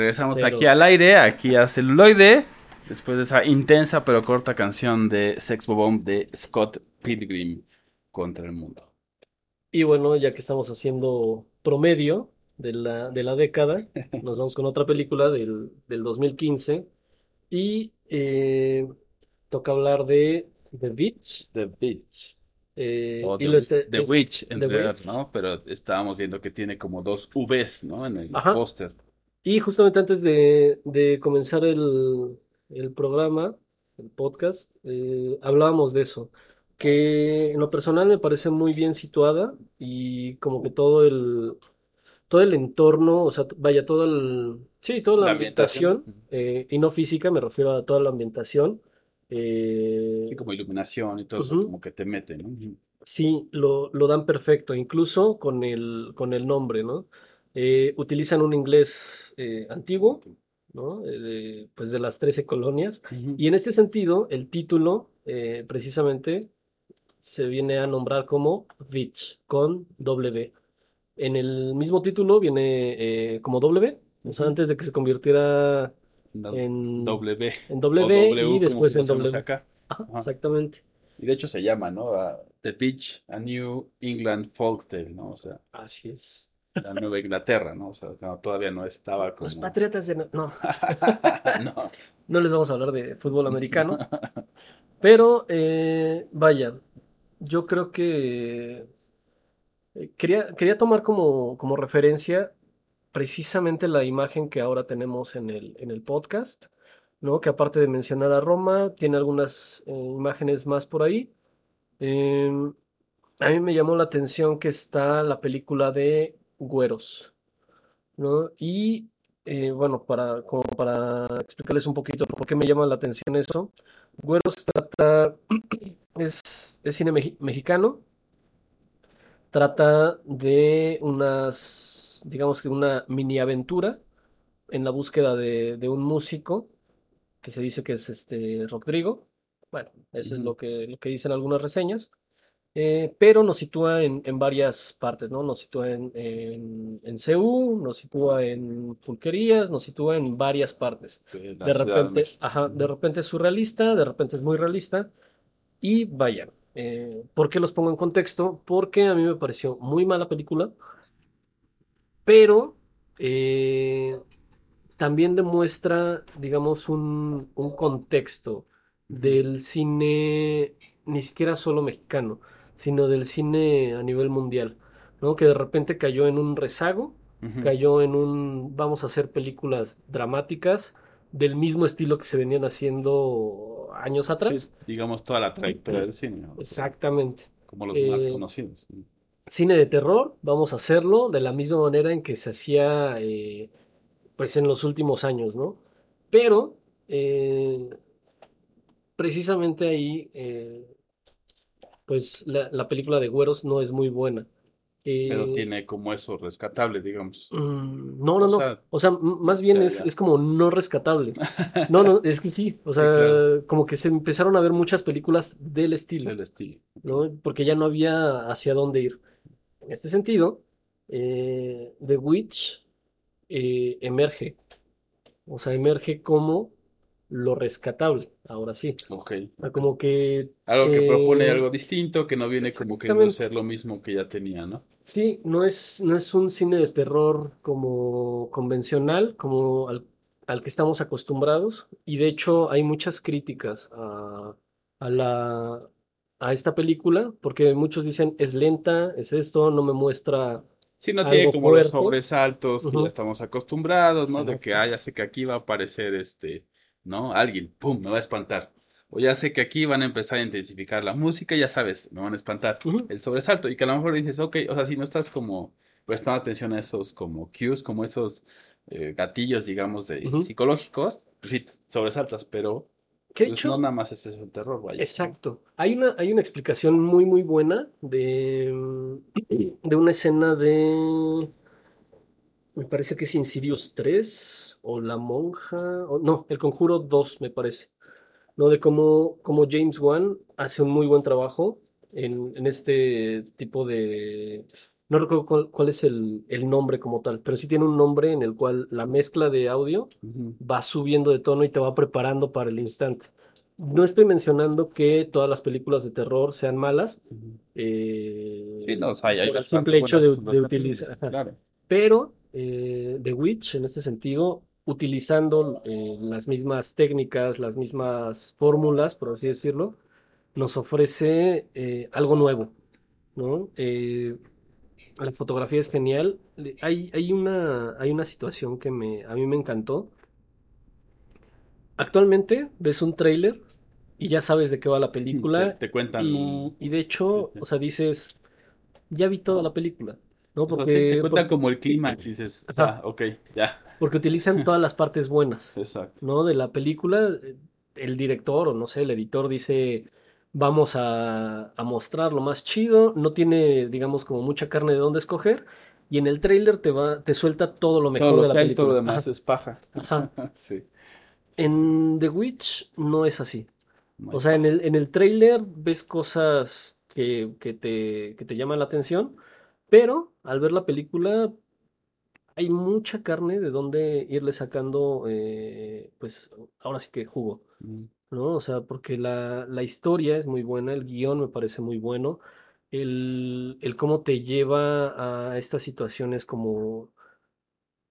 Speaker 1: Regresamos aquí al aire, aquí a celuloide, después de esa intensa pero corta canción de Sex Bomb de Scott Pilgrim contra el mundo.
Speaker 3: Y bueno, ya que estamos haciendo promedio de la, de la década, [laughs] nos vamos con otra película del, del 2015 y eh, toca hablar de The Witch.
Speaker 1: The
Speaker 3: eh,
Speaker 1: O
Speaker 3: y
Speaker 1: The,
Speaker 3: este-
Speaker 1: Witch, en
Speaker 3: The
Speaker 1: realidad,
Speaker 3: Witch.
Speaker 1: ¿no? Pero estábamos viendo que tiene como dos Vs, ¿no? En el póster.
Speaker 3: Y justamente antes de, de comenzar el, el programa, el podcast, eh, hablábamos de eso, que en lo personal me parece muy bien situada y como que todo el, todo el entorno, o sea, vaya, todo el, sí, toda la
Speaker 1: La
Speaker 3: ambientación,
Speaker 1: ambientación.
Speaker 3: eh, y no física, me refiero a toda la ambientación, eh,
Speaker 1: Sí, como iluminación y todo eso, como que te mete, ¿no?
Speaker 3: Sí, lo, lo dan perfecto, incluso con el, con el nombre, ¿no? Eh, utilizan un inglés eh, antiguo, ¿no? Eh, de- pues de las 13 colonias. Y en este sentido, el título eh, precisamente se viene a nombrar como Witch, con W. En el mismo título viene eh, como W, o sea, antes de que se convirtiera
Speaker 1: No,
Speaker 3: en,
Speaker 1: W.
Speaker 3: en
Speaker 1: o
Speaker 3: W
Speaker 1: W,
Speaker 3: y después en W.
Speaker 1: acá.
Speaker 3: Ajá,
Speaker 1: Ajá.
Speaker 3: exactamente.
Speaker 1: Y de hecho se llama, ¿no? A The Beach, a New England Folktale, ¿no? O sea,
Speaker 3: Así es.
Speaker 1: La Nueva Inglaterra, ¿no? O sea, no, todavía no estaba
Speaker 3: Los
Speaker 1: como...
Speaker 3: patriotas de... No,
Speaker 1: No. [laughs]
Speaker 3: no les vamos a hablar de fútbol americano. [laughs] Pero, eh, vaya, yo creo que eh, quería, quería tomar como, como referencia precisamente la imagen que ahora tenemos en el, en el podcast, ¿no? Que aparte de mencionar a Roma, tiene algunas eh, imágenes más por ahí. Em, a mí me llamó la atención que está la película de Güeros, ¿no? Y eh, bueno, para, como para explicarles un poquito por qué me llama la atención eso, Güeros trata, [clears throat] es, es cine mexicano, trata de unas, digamos que una mini aventura en la búsqueda de, de un músico que se dice que es este Rodrigo. Bueno, eso es lo que, lo que dicen algunas reseñas. Eh, pero nos sitúa en, en varias partes, ¿no? Nos sitúa en, en, en CU, nos sitúa en pulquerías, nos sitúa en varias partes.
Speaker 1: De
Speaker 3: repente, ajá, de repente es surrealista, de repente es muy realista. Y vaya, eh, ¿por qué los pongo en contexto? Porque a mí me pareció muy mala película, pero eh, también demuestra, digamos, un, un contexto del cine, ni siquiera solo mexicano, sino del cine a nivel mundial, ¿no? Que de repente cayó en un rezago, cayó en un, vamos a hacer películas dramáticas del mismo estilo que se venían haciendo años
Speaker 1: Sí,
Speaker 3: atrás.
Speaker 1: digamos toda la trayectoria del cine, ¿no?
Speaker 3: Exactamente.
Speaker 1: Como los más
Speaker 3: Eh,
Speaker 1: conocidos.
Speaker 3: Cine de terror, vamos a hacerlo de la misma manera en que se hacía eh, pues en los últimos años, ¿no? Pero eh, precisamente ahí eh, pues la, la película de Güeros no es muy buena.
Speaker 1: Pero
Speaker 3: Eh,
Speaker 1: tiene como eso rescatable, digamos.
Speaker 3: mm, no, no,
Speaker 1: O
Speaker 3: no.
Speaker 1: sea,
Speaker 3: O sea, más bien
Speaker 1: ya,
Speaker 3: es,
Speaker 1: ya.
Speaker 3: es como no rescatable. [laughs] No, no, es que sí. O
Speaker 1: Sí,
Speaker 3: sea,
Speaker 1: claro.
Speaker 3: como que se empezaron a ver muchas películas del estilo.
Speaker 1: Del estilo.
Speaker 3: ¿no? Porque ya no había hacia dónde ir. En este sentido, eh, The Witch eh, emerge, o sea, emerge como lo rescatable, ahora sí.
Speaker 1: Ok.
Speaker 3: Como que,
Speaker 1: Algo que propone
Speaker 3: eh,
Speaker 1: algo distinto, que no viene como queriendo ser lo mismo que ya tenía, ¿no?
Speaker 3: sí, no es, no es un cine de terror como convencional, como al, al que estamos acostumbrados, y de hecho hay muchas críticas a, a la, a esta película, porque muchos dicen es lenta, es esto, no me muestra
Speaker 1: Sí, no tiene como los
Speaker 3: fuerte.
Speaker 1: sobresaltos que ya estamos acostumbrados, ¿no? De que, ah, ya sé que aquí va a aparecer este, ¿no? Alguien, ¡pum! Me va a espantar. O ya sé que aquí van a empezar a intensificar la música, ya sabes, me van a espantar. El sobresalto. Y que a lo mejor dices, ok, o sea, si no estás como prestando atención a esos como cues, como esos eh, gatillos, digamos, de psicológicos, pues sí, sobresaltas, pero pues
Speaker 3: hecho,
Speaker 1: no nada más es eso el terror, vaya.
Speaker 3: Exacto. Hay una, hay una explicación muy, muy buena de, de una escena de, me parece que es Insidious 3 o La Monja, o, no, El Conjuro 2 me parece, ¿no? De cómo, cómo James Wan hace un muy buen trabajo en, en este tipo de, No recuerdo cuál, cuál es el, el nombre como tal, pero sí tiene un nombre en el cual la mezcla de audio
Speaker 1: Ujú.
Speaker 3: va subiendo de tono y te va preparando para el instante. No estoy mencionando que todas las películas de terror sean malas,
Speaker 1: Ujú.
Speaker 3: eh,
Speaker 1: Sí, no, o sea, hay, hay
Speaker 3: por el simple hecho de, de utilizar.
Speaker 1: Claro.
Speaker 3: Pero eh, The Witch, en este sentido, utilizando eh, las mismas técnicas, las mismas fórmulas, por así decirlo, nos ofrece eh, algo nuevo, ¿no? Eh, la fotografía es genial. Hay, hay una, hay una situación que me, a mí me encantó. Actualmente ves un tráiler y ya sabes de qué va la película
Speaker 1: Te, te cuentan.
Speaker 3: y, y de hecho,
Speaker 1: Sí, sí.
Speaker 3: o sea, dices, ya vi toda la película, ¿no? Porque,
Speaker 1: te cuentan como el clímax dices, ah, ok, ya.
Speaker 3: porque utilizan [laughs] todas las partes buenas,
Speaker 1: Exacto.
Speaker 3: ¿no? De la película, el director o no sé, el editor dice, vamos a, a mostrar lo más chido, no tiene, digamos, como mucha carne de dónde escoger, y en el tráiler te va, te suelta todo lo mejor
Speaker 1: Todo
Speaker 3: de la
Speaker 1: hay, todo lo
Speaker 3: película.
Speaker 1: demás
Speaker 3: Ajá,
Speaker 1: es paja.
Speaker 3: ajá. [laughs]
Speaker 1: Sí.
Speaker 3: En The Witch no es así. O sea, en el, en el tráiler ves cosas que, que te, que te llaman la atención, pero al ver la película hay mucha carne de donde irle sacando, eh, pues ahora sí que jugo,
Speaker 1: Mm.
Speaker 3: ¿no? O sea, porque la, la historia es muy buena, el guion me parece muy bueno, el, el cómo te lleva a estas situaciones como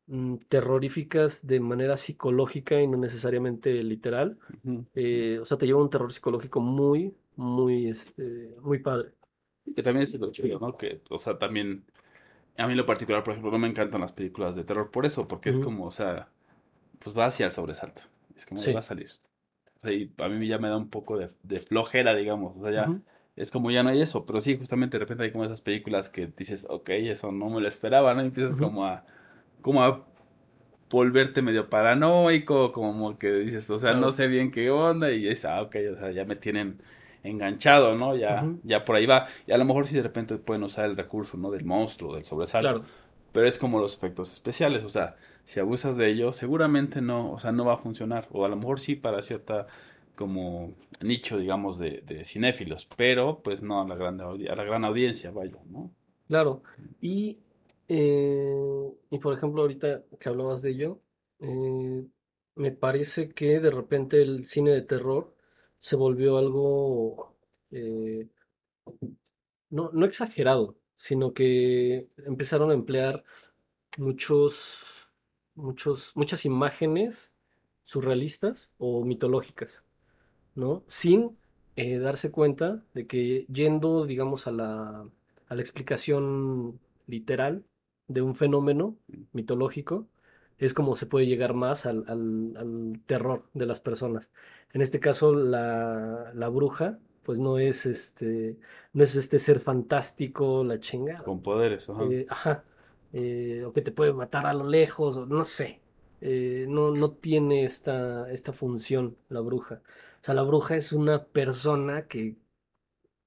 Speaker 3: mm, terroríficas de manera psicológica y no necesariamente literal. Eh, o sea, te lleva a un terror psicológico muy, muy, este, muy padre.
Speaker 1: Que también es lo chido, ¿no? Que, o sea, también, a mí en lo particular, por ejemplo, no me encantan las películas de terror por eso, porque es
Speaker 3: Ujú.
Speaker 1: como, o sea, pues va hacia el sobresalto. Es como,
Speaker 3: Sí.
Speaker 1: va a salir. O sea, y a mí ya me da un poco de, de flojera, digamos. O sea, ya,
Speaker 3: Ujú.
Speaker 1: es como ya no hay eso. Pero sí, justamente de repente hay como esas películas que dices, ok, eso no me lo esperaba, ¿no? Y empiezas
Speaker 3: Ujú.
Speaker 1: como a, como a volverte medio paranoico, como que dices, o sea, no sé bien qué onda, y es, ah, ok, o sea, ya me tienen enganchado, ¿no? Ya, ya por ahí va. Y a lo mejor sí de repente pueden usar el recurso, ¿no? Del monstruo, del sobresalto.
Speaker 3: Claro,
Speaker 1: Pero es como los efectos especiales, o sea, si abusas de ello, seguramente no, o sea, no va a funcionar. O a lo mejor sí para cierta como nicho, digamos, de, de cinéfilos, pero pues no a la gran, audi- a la gran audiencia, vaya, ¿no?
Speaker 3: claro. Y, eh, y por ejemplo, ahorita que hablabas de ello, eh, me parece que de repente el cine de terror se volvió algo, eh, no, no exagerado, sino que empezaron a emplear muchos, muchos, muchas imágenes surrealistas o mitológicas. ¿no? Sin eh, darse cuenta de que yendo, digamos, a la, a la explicación literal de un fenómeno mitológico, es como se puede llegar más al, al- al terror de las personas. En este caso, la, la bruja, pues no es este, no es este ser fantástico, la chingada.
Speaker 1: Con poderes, ajá.
Speaker 3: Eh, ajá, eh, o que te puede matar a lo lejos, o no sé. Eh, no, no tiene esta, esta función la bruja. O sea, la bruja es una persona que,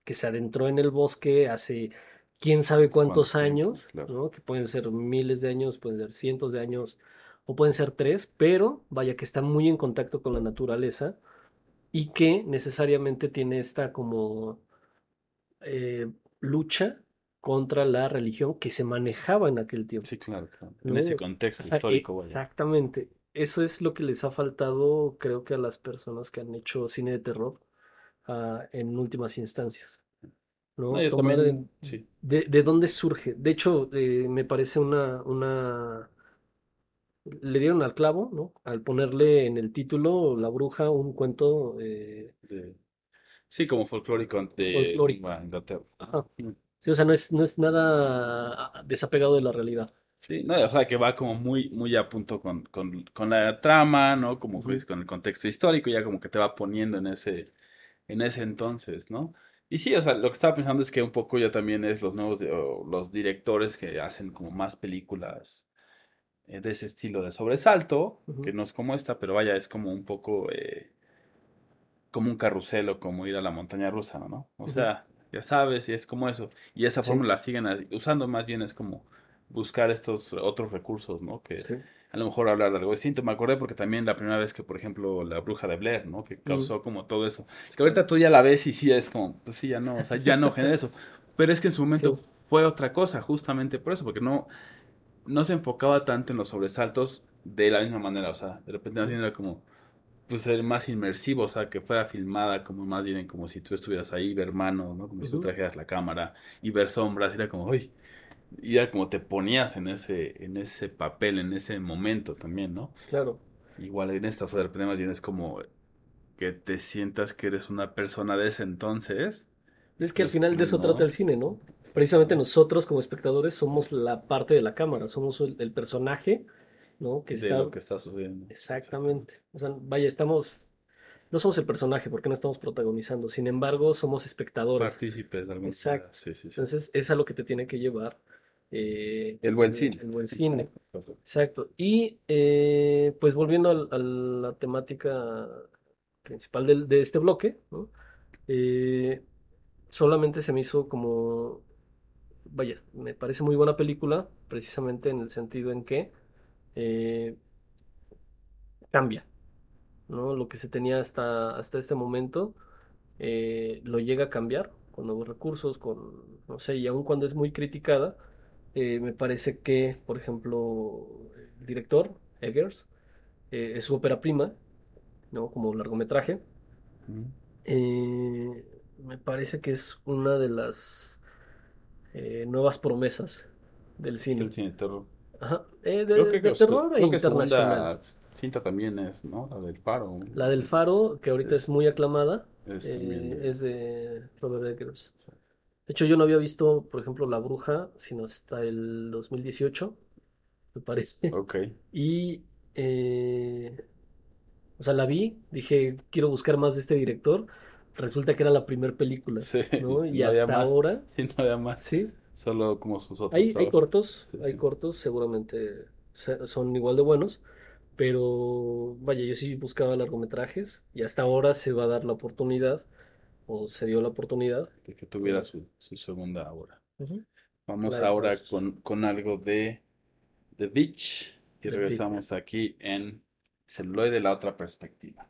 Speaker 3: que se adentró en el bosque hace quién sabe cuántos años,
Speaker 1: claro.
Speaker 3: ¿no? Que pueden ser miles de años, pueden ser cientos de años, o pueden ser tres, pero vaya que está muy en contacto con la naturaleza y que necesariamente tiene esta como eh, lucha contra la religión que se manejaba en aquel tiempo.
Speaker 1: Sí, claro, claro. En
Speaker 3: ¿no?
Speaker 1: ese contexto histórico, vaya.
Speaker 3: Exactamente. Eso es lo que les ha faltado, creo que a las personas que han hecho cine de terror ah, en últimas instancias. ¿no?
Speaker 1: No, yo
Speaker 3: Tomar
Speaker 1: también,
Speaker 3: en-
Speaker 1: sí.
Speaker 3: de, de dónde surge. De hecho, eh, me parece una, una... Le dieron al clavo, ¿no? Al ponerle en el título La Bruja un cuento eh,
Speaker 1: de- sí, como folclórico de
Speaker 3: Folclórico.
Speaker 1: Inglaterra, Inglaterra.
Speaker 3: Ajá. Sí, o sea, no es, no es nada ah, desapegado de la realidad.
Speaker 1: Sí, no, o sea, que va como muy, muy a punto con, con, con la trama, ¿no? Como
Speaker 3: Ujú.
Speaker 1: pues con el contexto histórico, ya como que te va poniendo en ese, en ese entonces, ¿no? Y sí, o sea, lo que estaba pensando es que un poco ya también es los nuevos, los directores que hacen como más películas eh, de ese estilo de sobresalto, que no es como esta, pero vaya, es como un poco eh, como un carrusel o como ir a la montaña rusa, ¿no? O sea, ya sabes, y es como eso. Y esa
Speaker 3: Sí.
Speaker 1: fórmula la siguen usando más bien es como buscar estos otros recursos, ¿no? Que
Speaker 3: Sí.
Speaker 1: a lo mejor hablar de algo distinto. Me acordé porque también la primera vez que, por ejemplo, la bruja de Blair, ¿no? Que causó como todo eso. Que ahorita tú ya la ves y sí es como, pues sí, ya no, o sea, ya no genera eso. Pero es que en su momento fue otra cosa, justamente por eso, porque no, no se enfocaba tanto en los sobresaltos de la misma manera, o sea, de repente más bien era como, pues ser más inmersivo, o sea, que fuera filmada como más bien como si tú estuvieras ahí, ver manos, ¿no? Como si tú trajeras la cámara y ver sombras, era como, uy, y era como te ponías en ese, en ese papel, en ese momento también, ¿no?
Speaker 3: Claro.
Speaker 1: Igual en esta, o sea, de repente más bien es como que te sientas que eres una persona de ese entonces.
Speaker 3: Es que al
Speaker 1: Pues,
Speaker 3: final de eso
Speaker 1: no.
Speaker 3: trata el cine, ¿no? Precisamente nosotros como espectadores somos la parte de la cámara, somos el, el personaje, ¿no? Que
Speaker 1: de
Speaker 3: está...
Speaker 1: lo que está sucediendo.
Speaker 3: Exactamente. O sea, vaya, estamos... No somos el personaje porque no estamos protagonizando, sin embargo, somos espectadores.
Speaker 1: Partícipes de alguna
Speaker 3: Exacto.
Speaker 1: Sí, sí, sí.
Speaker 3: Entonces, es a lo que te tiene que llevar eh,
Speaker 1: El buen cine.
Speaker 3: El buen cine. Exacto. Y eh, pues volviendo al- a la temática principal del- de este bloque, ¿no? Eh, solamente se me hizo como, vaya, me parece muy buena película, precisamente en el sentido en que eh, cambia, ¿no? Lo que se tenía hasta, hasta este momento eh, lo llega a cambiar con nuevos recursos, con, no sé, y aun cuando es muy criticada, eh, me parece que, por ejemplo, el director, Eggers, es su ópera prima, ¿no? Como largometraje. Eh, me parece que es una de las eh, nuevas promesas del cine.
Speaker 1: El cine de terror.
Speaker 3: Ajá. Eh, de,
Speaker 1: Creo que,
Speaker 3: de terror e
Speaker 1: creo que
Speaker 3: internacional.
Speaker 1: cinta también es, ¿no? La del Faro.
Speaker 3: La del Faro, que ahorita es muy aclamada,
Speaker 1: Es
Speaker 3: eh, es de Robert Eggers. De hecho, yo no había visto, por ejemplo, La Bruja, sino hasta el 2018, me parece.
Speaker 1: Ok. [laughs]
Speaker 3: Y, eh, o sea, la vi, dije, quiero buscar más de este director. Resulta que era la primera película,
Speaker 1: Sí,
Speaker 3: ¿no? [laughs] Y
Speaker 1: no
Speaker 3: hasta
Speaker 1: más.
Speaker 3: ahora, [laughs]
Speaker 1: Sí, no había más.
Speaker 3: sí,
Speaker 1: Solo como sus otros
Speaker 3: hay, cortos,
Speaker 1: Sí,
Speaker 3: hay
Speaker 1: sí.
Speaker 3: cortos, seguramente se- son igual de buenos, pero vaya, yo sí buscaba largometrajes y hasta ahora se va a dar la oportunidad, o se dio la oportunidad.
Speaker 1: De que tuviera su, su segunda obra.
Speaker 3: Ujú.
Speaker 1: Vamos
Speaker 3: Live
Speaker 1: ahora con, con algo de The Beach y
Speaker 3: The
Speaker 1: regresamos aquí en Celuloide, la otra perspectiva.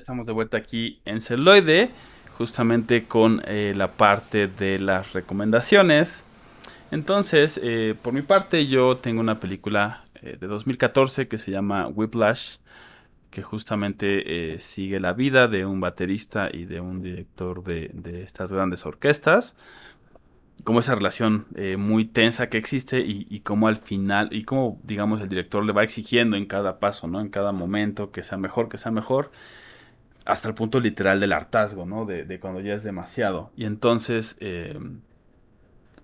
Speaker 1: Estamos de vuelta aquí en Celoide, justamente con eh, la parte de las recomendaciones. Entonces, eh, por mi parte, yo tengo una película eh, de 2014 que se llama Whiplash, que justamente sigue la vida de un baterista y de un director de, estas grandes orquestas como esa relación muy tensa que existe y, y cómo al final, y cómo, digamos, el director le va exigiendo en cada paso, ¿no? En cada momento que sea mejor, que sea mejor, hasta el punto literal del hartazgo, ¿no? De, de cuando ya es demasiado. Y entonces eh,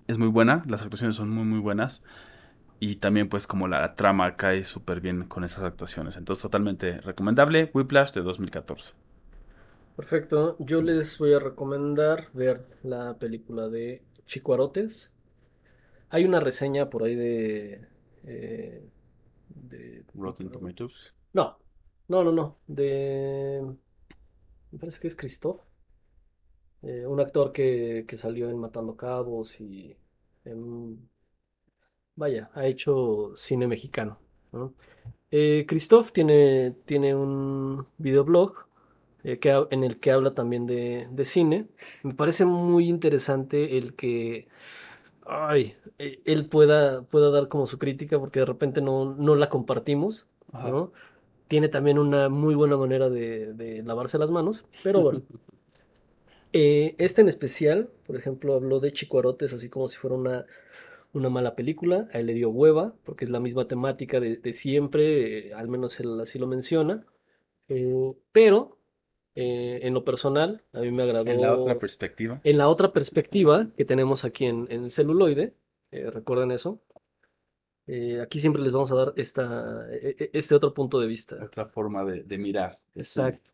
Speaker 1: es muy buena, las actuaciones son muy, muy buenas. Y también pues como la trama cae súper bien con esas actuaciones. Entonces totalmente recomendable, Whiplash de 2014.
Speaker 3: Perfecto. Yo les voy a recomendar ver la película de Chicuarotes. Hay una reseña por ahí de, eh, de...
Speaker 1: Rotten Tomatoes.
Speaker 3: No, no, no, no. De... Me parece que es Christoph. eh, un actor que, que salió en Matando Cabos y en- vaya, ha hecho cine mexicano, ¿no? Eh, Christoph tiene, tiene un videoblog eh, que, en el que habla también de, de cine. Me parece muy interesante el que ay, eh, él pueda, pueda dar como su crítica porque de repente no, no la compartimos. ¿no? Tiene también una muy buena manera de, de lavarse las manos, pero bueno. [laughs] Eh, este en especial, por ejemplo, habló de Chicuarotes así como si fuera una, una mala película. A él le dio hueva, porque es la misma temática de, de siempre, eh, al menos él así lo menciona. Eh, pero, en lo personal, a mí me agradó
Speaker 1: En la otra perspectiva.
Speaker 3: en la otra perspectiva que tenemos aquí en, en celuloide. recuerden eso. Eh, aquí siempre les vamos a dar esta, e- e- este otro punto de vista.
Speaker 1: Otra forma de, de mirar. cine.
Speaker 3: Exacto.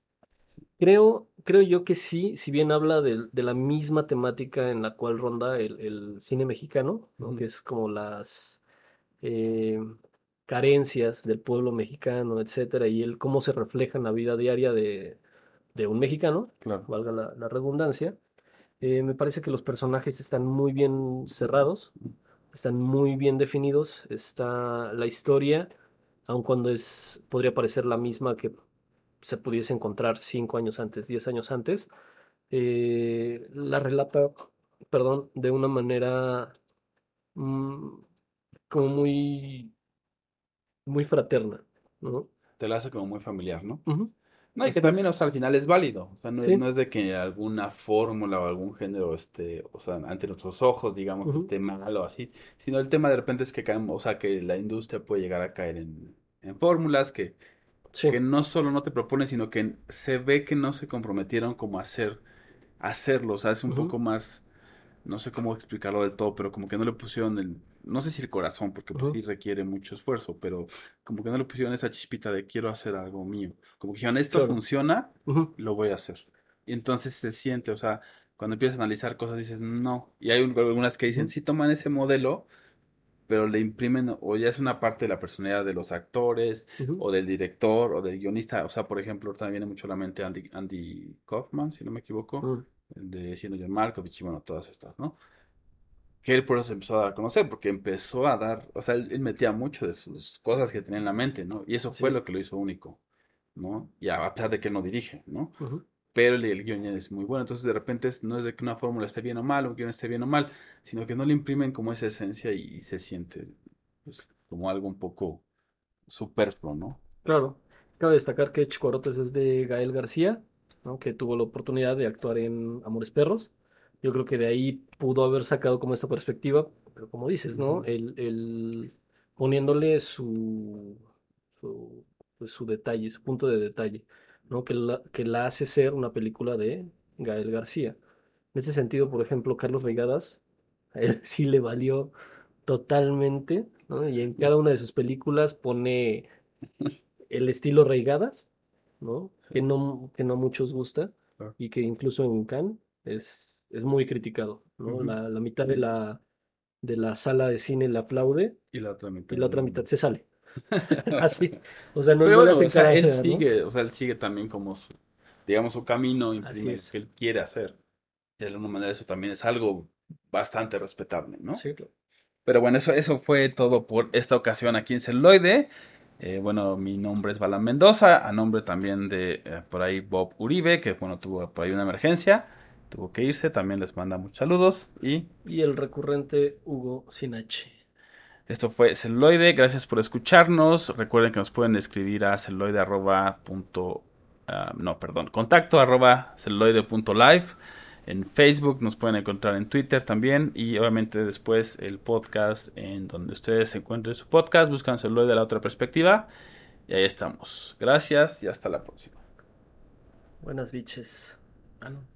Speaker 3: Creo, creo yo que sí, si bien habla de, de la misma temática en la cual ronda el, el cine mexicano. Que es como las eh, carencias del pueblo mexicano, etcétera, y el cómo se refleja en la vida diaria de, de un mexicano,
Speaker 1: Claro.
Speaker 3: valga la, la redundancia. Eh, me parece que los personajes están muy bien cerrados, están muy bien definidos, está la historia, aun cuando es, podría parecer la misma que se pudiese encontrar cinco años antes, diez años antes, eh, la relata, perdón, de una manera mm, como muy, muy fraterna, ¿no?
Speaker 1: Te la hace como muy familiar, ¿no? No, y que también, o sea, al final es válido. O sea, no es,
Speaker 3: Sí.
Speaker 1: no es de que alguna fórmula o algún género esté, o sea, ante nuestros ojos, digamos, que esté mal o así. Sino el tema de repente es que caemos, o sea, que la industria puede llegar a caer en, en fórmulas que,
Speaker 3: Sí,
Speaker 1: que no solo no te proponen, sino que se ve que no se comprometieron como a hacer, hacerlo. O sea, es un poco más, no sé cómo explicarlo del todo, pero como que no le pusieron el, no sé si el corazón, porque pues sí requiere mucho esfuerzo, pero como que no le pusieron esa chispita de quiero hacer algo mío. Como que dijeron, esto
Speaker 3: Claro.
Speaker 1: funciona, lo voy a hacer. Y entonces se siente, o sea, cuando empiezas a analizar cosas dices, no. Y hay un- algunas que dicen, sí toman ese modelo, pero le imprimen, o ya es una parte de la personalidad de los actores, o del director, o del guionista. O sea, por ejemplo, me viene mucho a la mente Andy, Andy Kaufman, si no me equivoco, de Siendo John Malkovich, y bueno, todas estas, ¿no? Que él por eso empezó a dar a conocer, porque empezó a dar, o sea, él, él metía mucho de sus cosas que tenía en la mente, ¿no? Y eso fue lo que lo hizo único, ¿no? Y a, a pesar de que él no dirige, ¿no? pero el, el guion ya es muy bueno. Entonces, de repente, no es de que una fórmula esté bien o mal, un guion esté bien o mal, sino que no le imprimen como esa esencia y, se siente pues, como algo un poco superfluo, ¿no?
Speaker 3: Claro, cabe destacar que Chicuarotes es de Gael García, ¿no? que tuvo la oportunidad de actuar en Amores Perros. Yo creo que de ahí pudo haber sacado como esta perspectiva, pero como dices, ¿no? El, el- poniéndole su, su, pues, su detalle, su punto de detalle, ¿no? Que la, que la hace ser una película de Gael García. En ese sentido, por ejemplo, Carlos Reigadas, a él [laughs] sí le valió totalmente, ¿no? Y en cada una de sus películas pone el estilo Reigadas, ¿no? Que no, que no a muchos gusta
Speaker 1: Claro.
Speaker 3: y que incluso en Cannes es, es muy criticado, ¿no? La, la mitad de la, de la sala de cine le aplaude
Speaker 1: Y la otra mitad.
Speaker 3: y la otra
Speaker 1: no.
Speaker 3: mitad se sale. [laughs] Así. O sea, no,
Speaker 1: Pero
Speaker 3: no
Speaker 1: bueno, o sea, él sigue, o sea, él sigue también como su, digamos, su camino,
Speaker 3: es.
Speaker 1: que él quiere hacer. Y de alguna manera eso también es algo bastante respetable, ¿no?
Speaker 3: Sí, claro.
Speaker 1: Pero bueno, eso, eso fue todo por esta ocasión aquí en Celuloide. Eh, bueno, mi nombre es Balan Mendoza, a nombre también de eh, por ahí Bob Uribe, que bueno, tuvo por ahí una emergencia, tuvo que irse, también les manda muchos saludos y
Speaker 3: Y el recurrente Hugo Sinache.
Speaker 1: esto fue Celuloide, gracias por escucharnos, recuerden que nos pueden escribir a arroba punto, ah, no, perdón, contacto arroba en Facebook nos pueden encontrar en Twitter también y obviamente después el podcast en donde ustedes encuentren su podcast, buscan celuloide de la otra perspectiva y ahí estamos. Gracias y hasta la próxima.
Speaker 3: Buenas biches.
Speaker 1: Ah, no.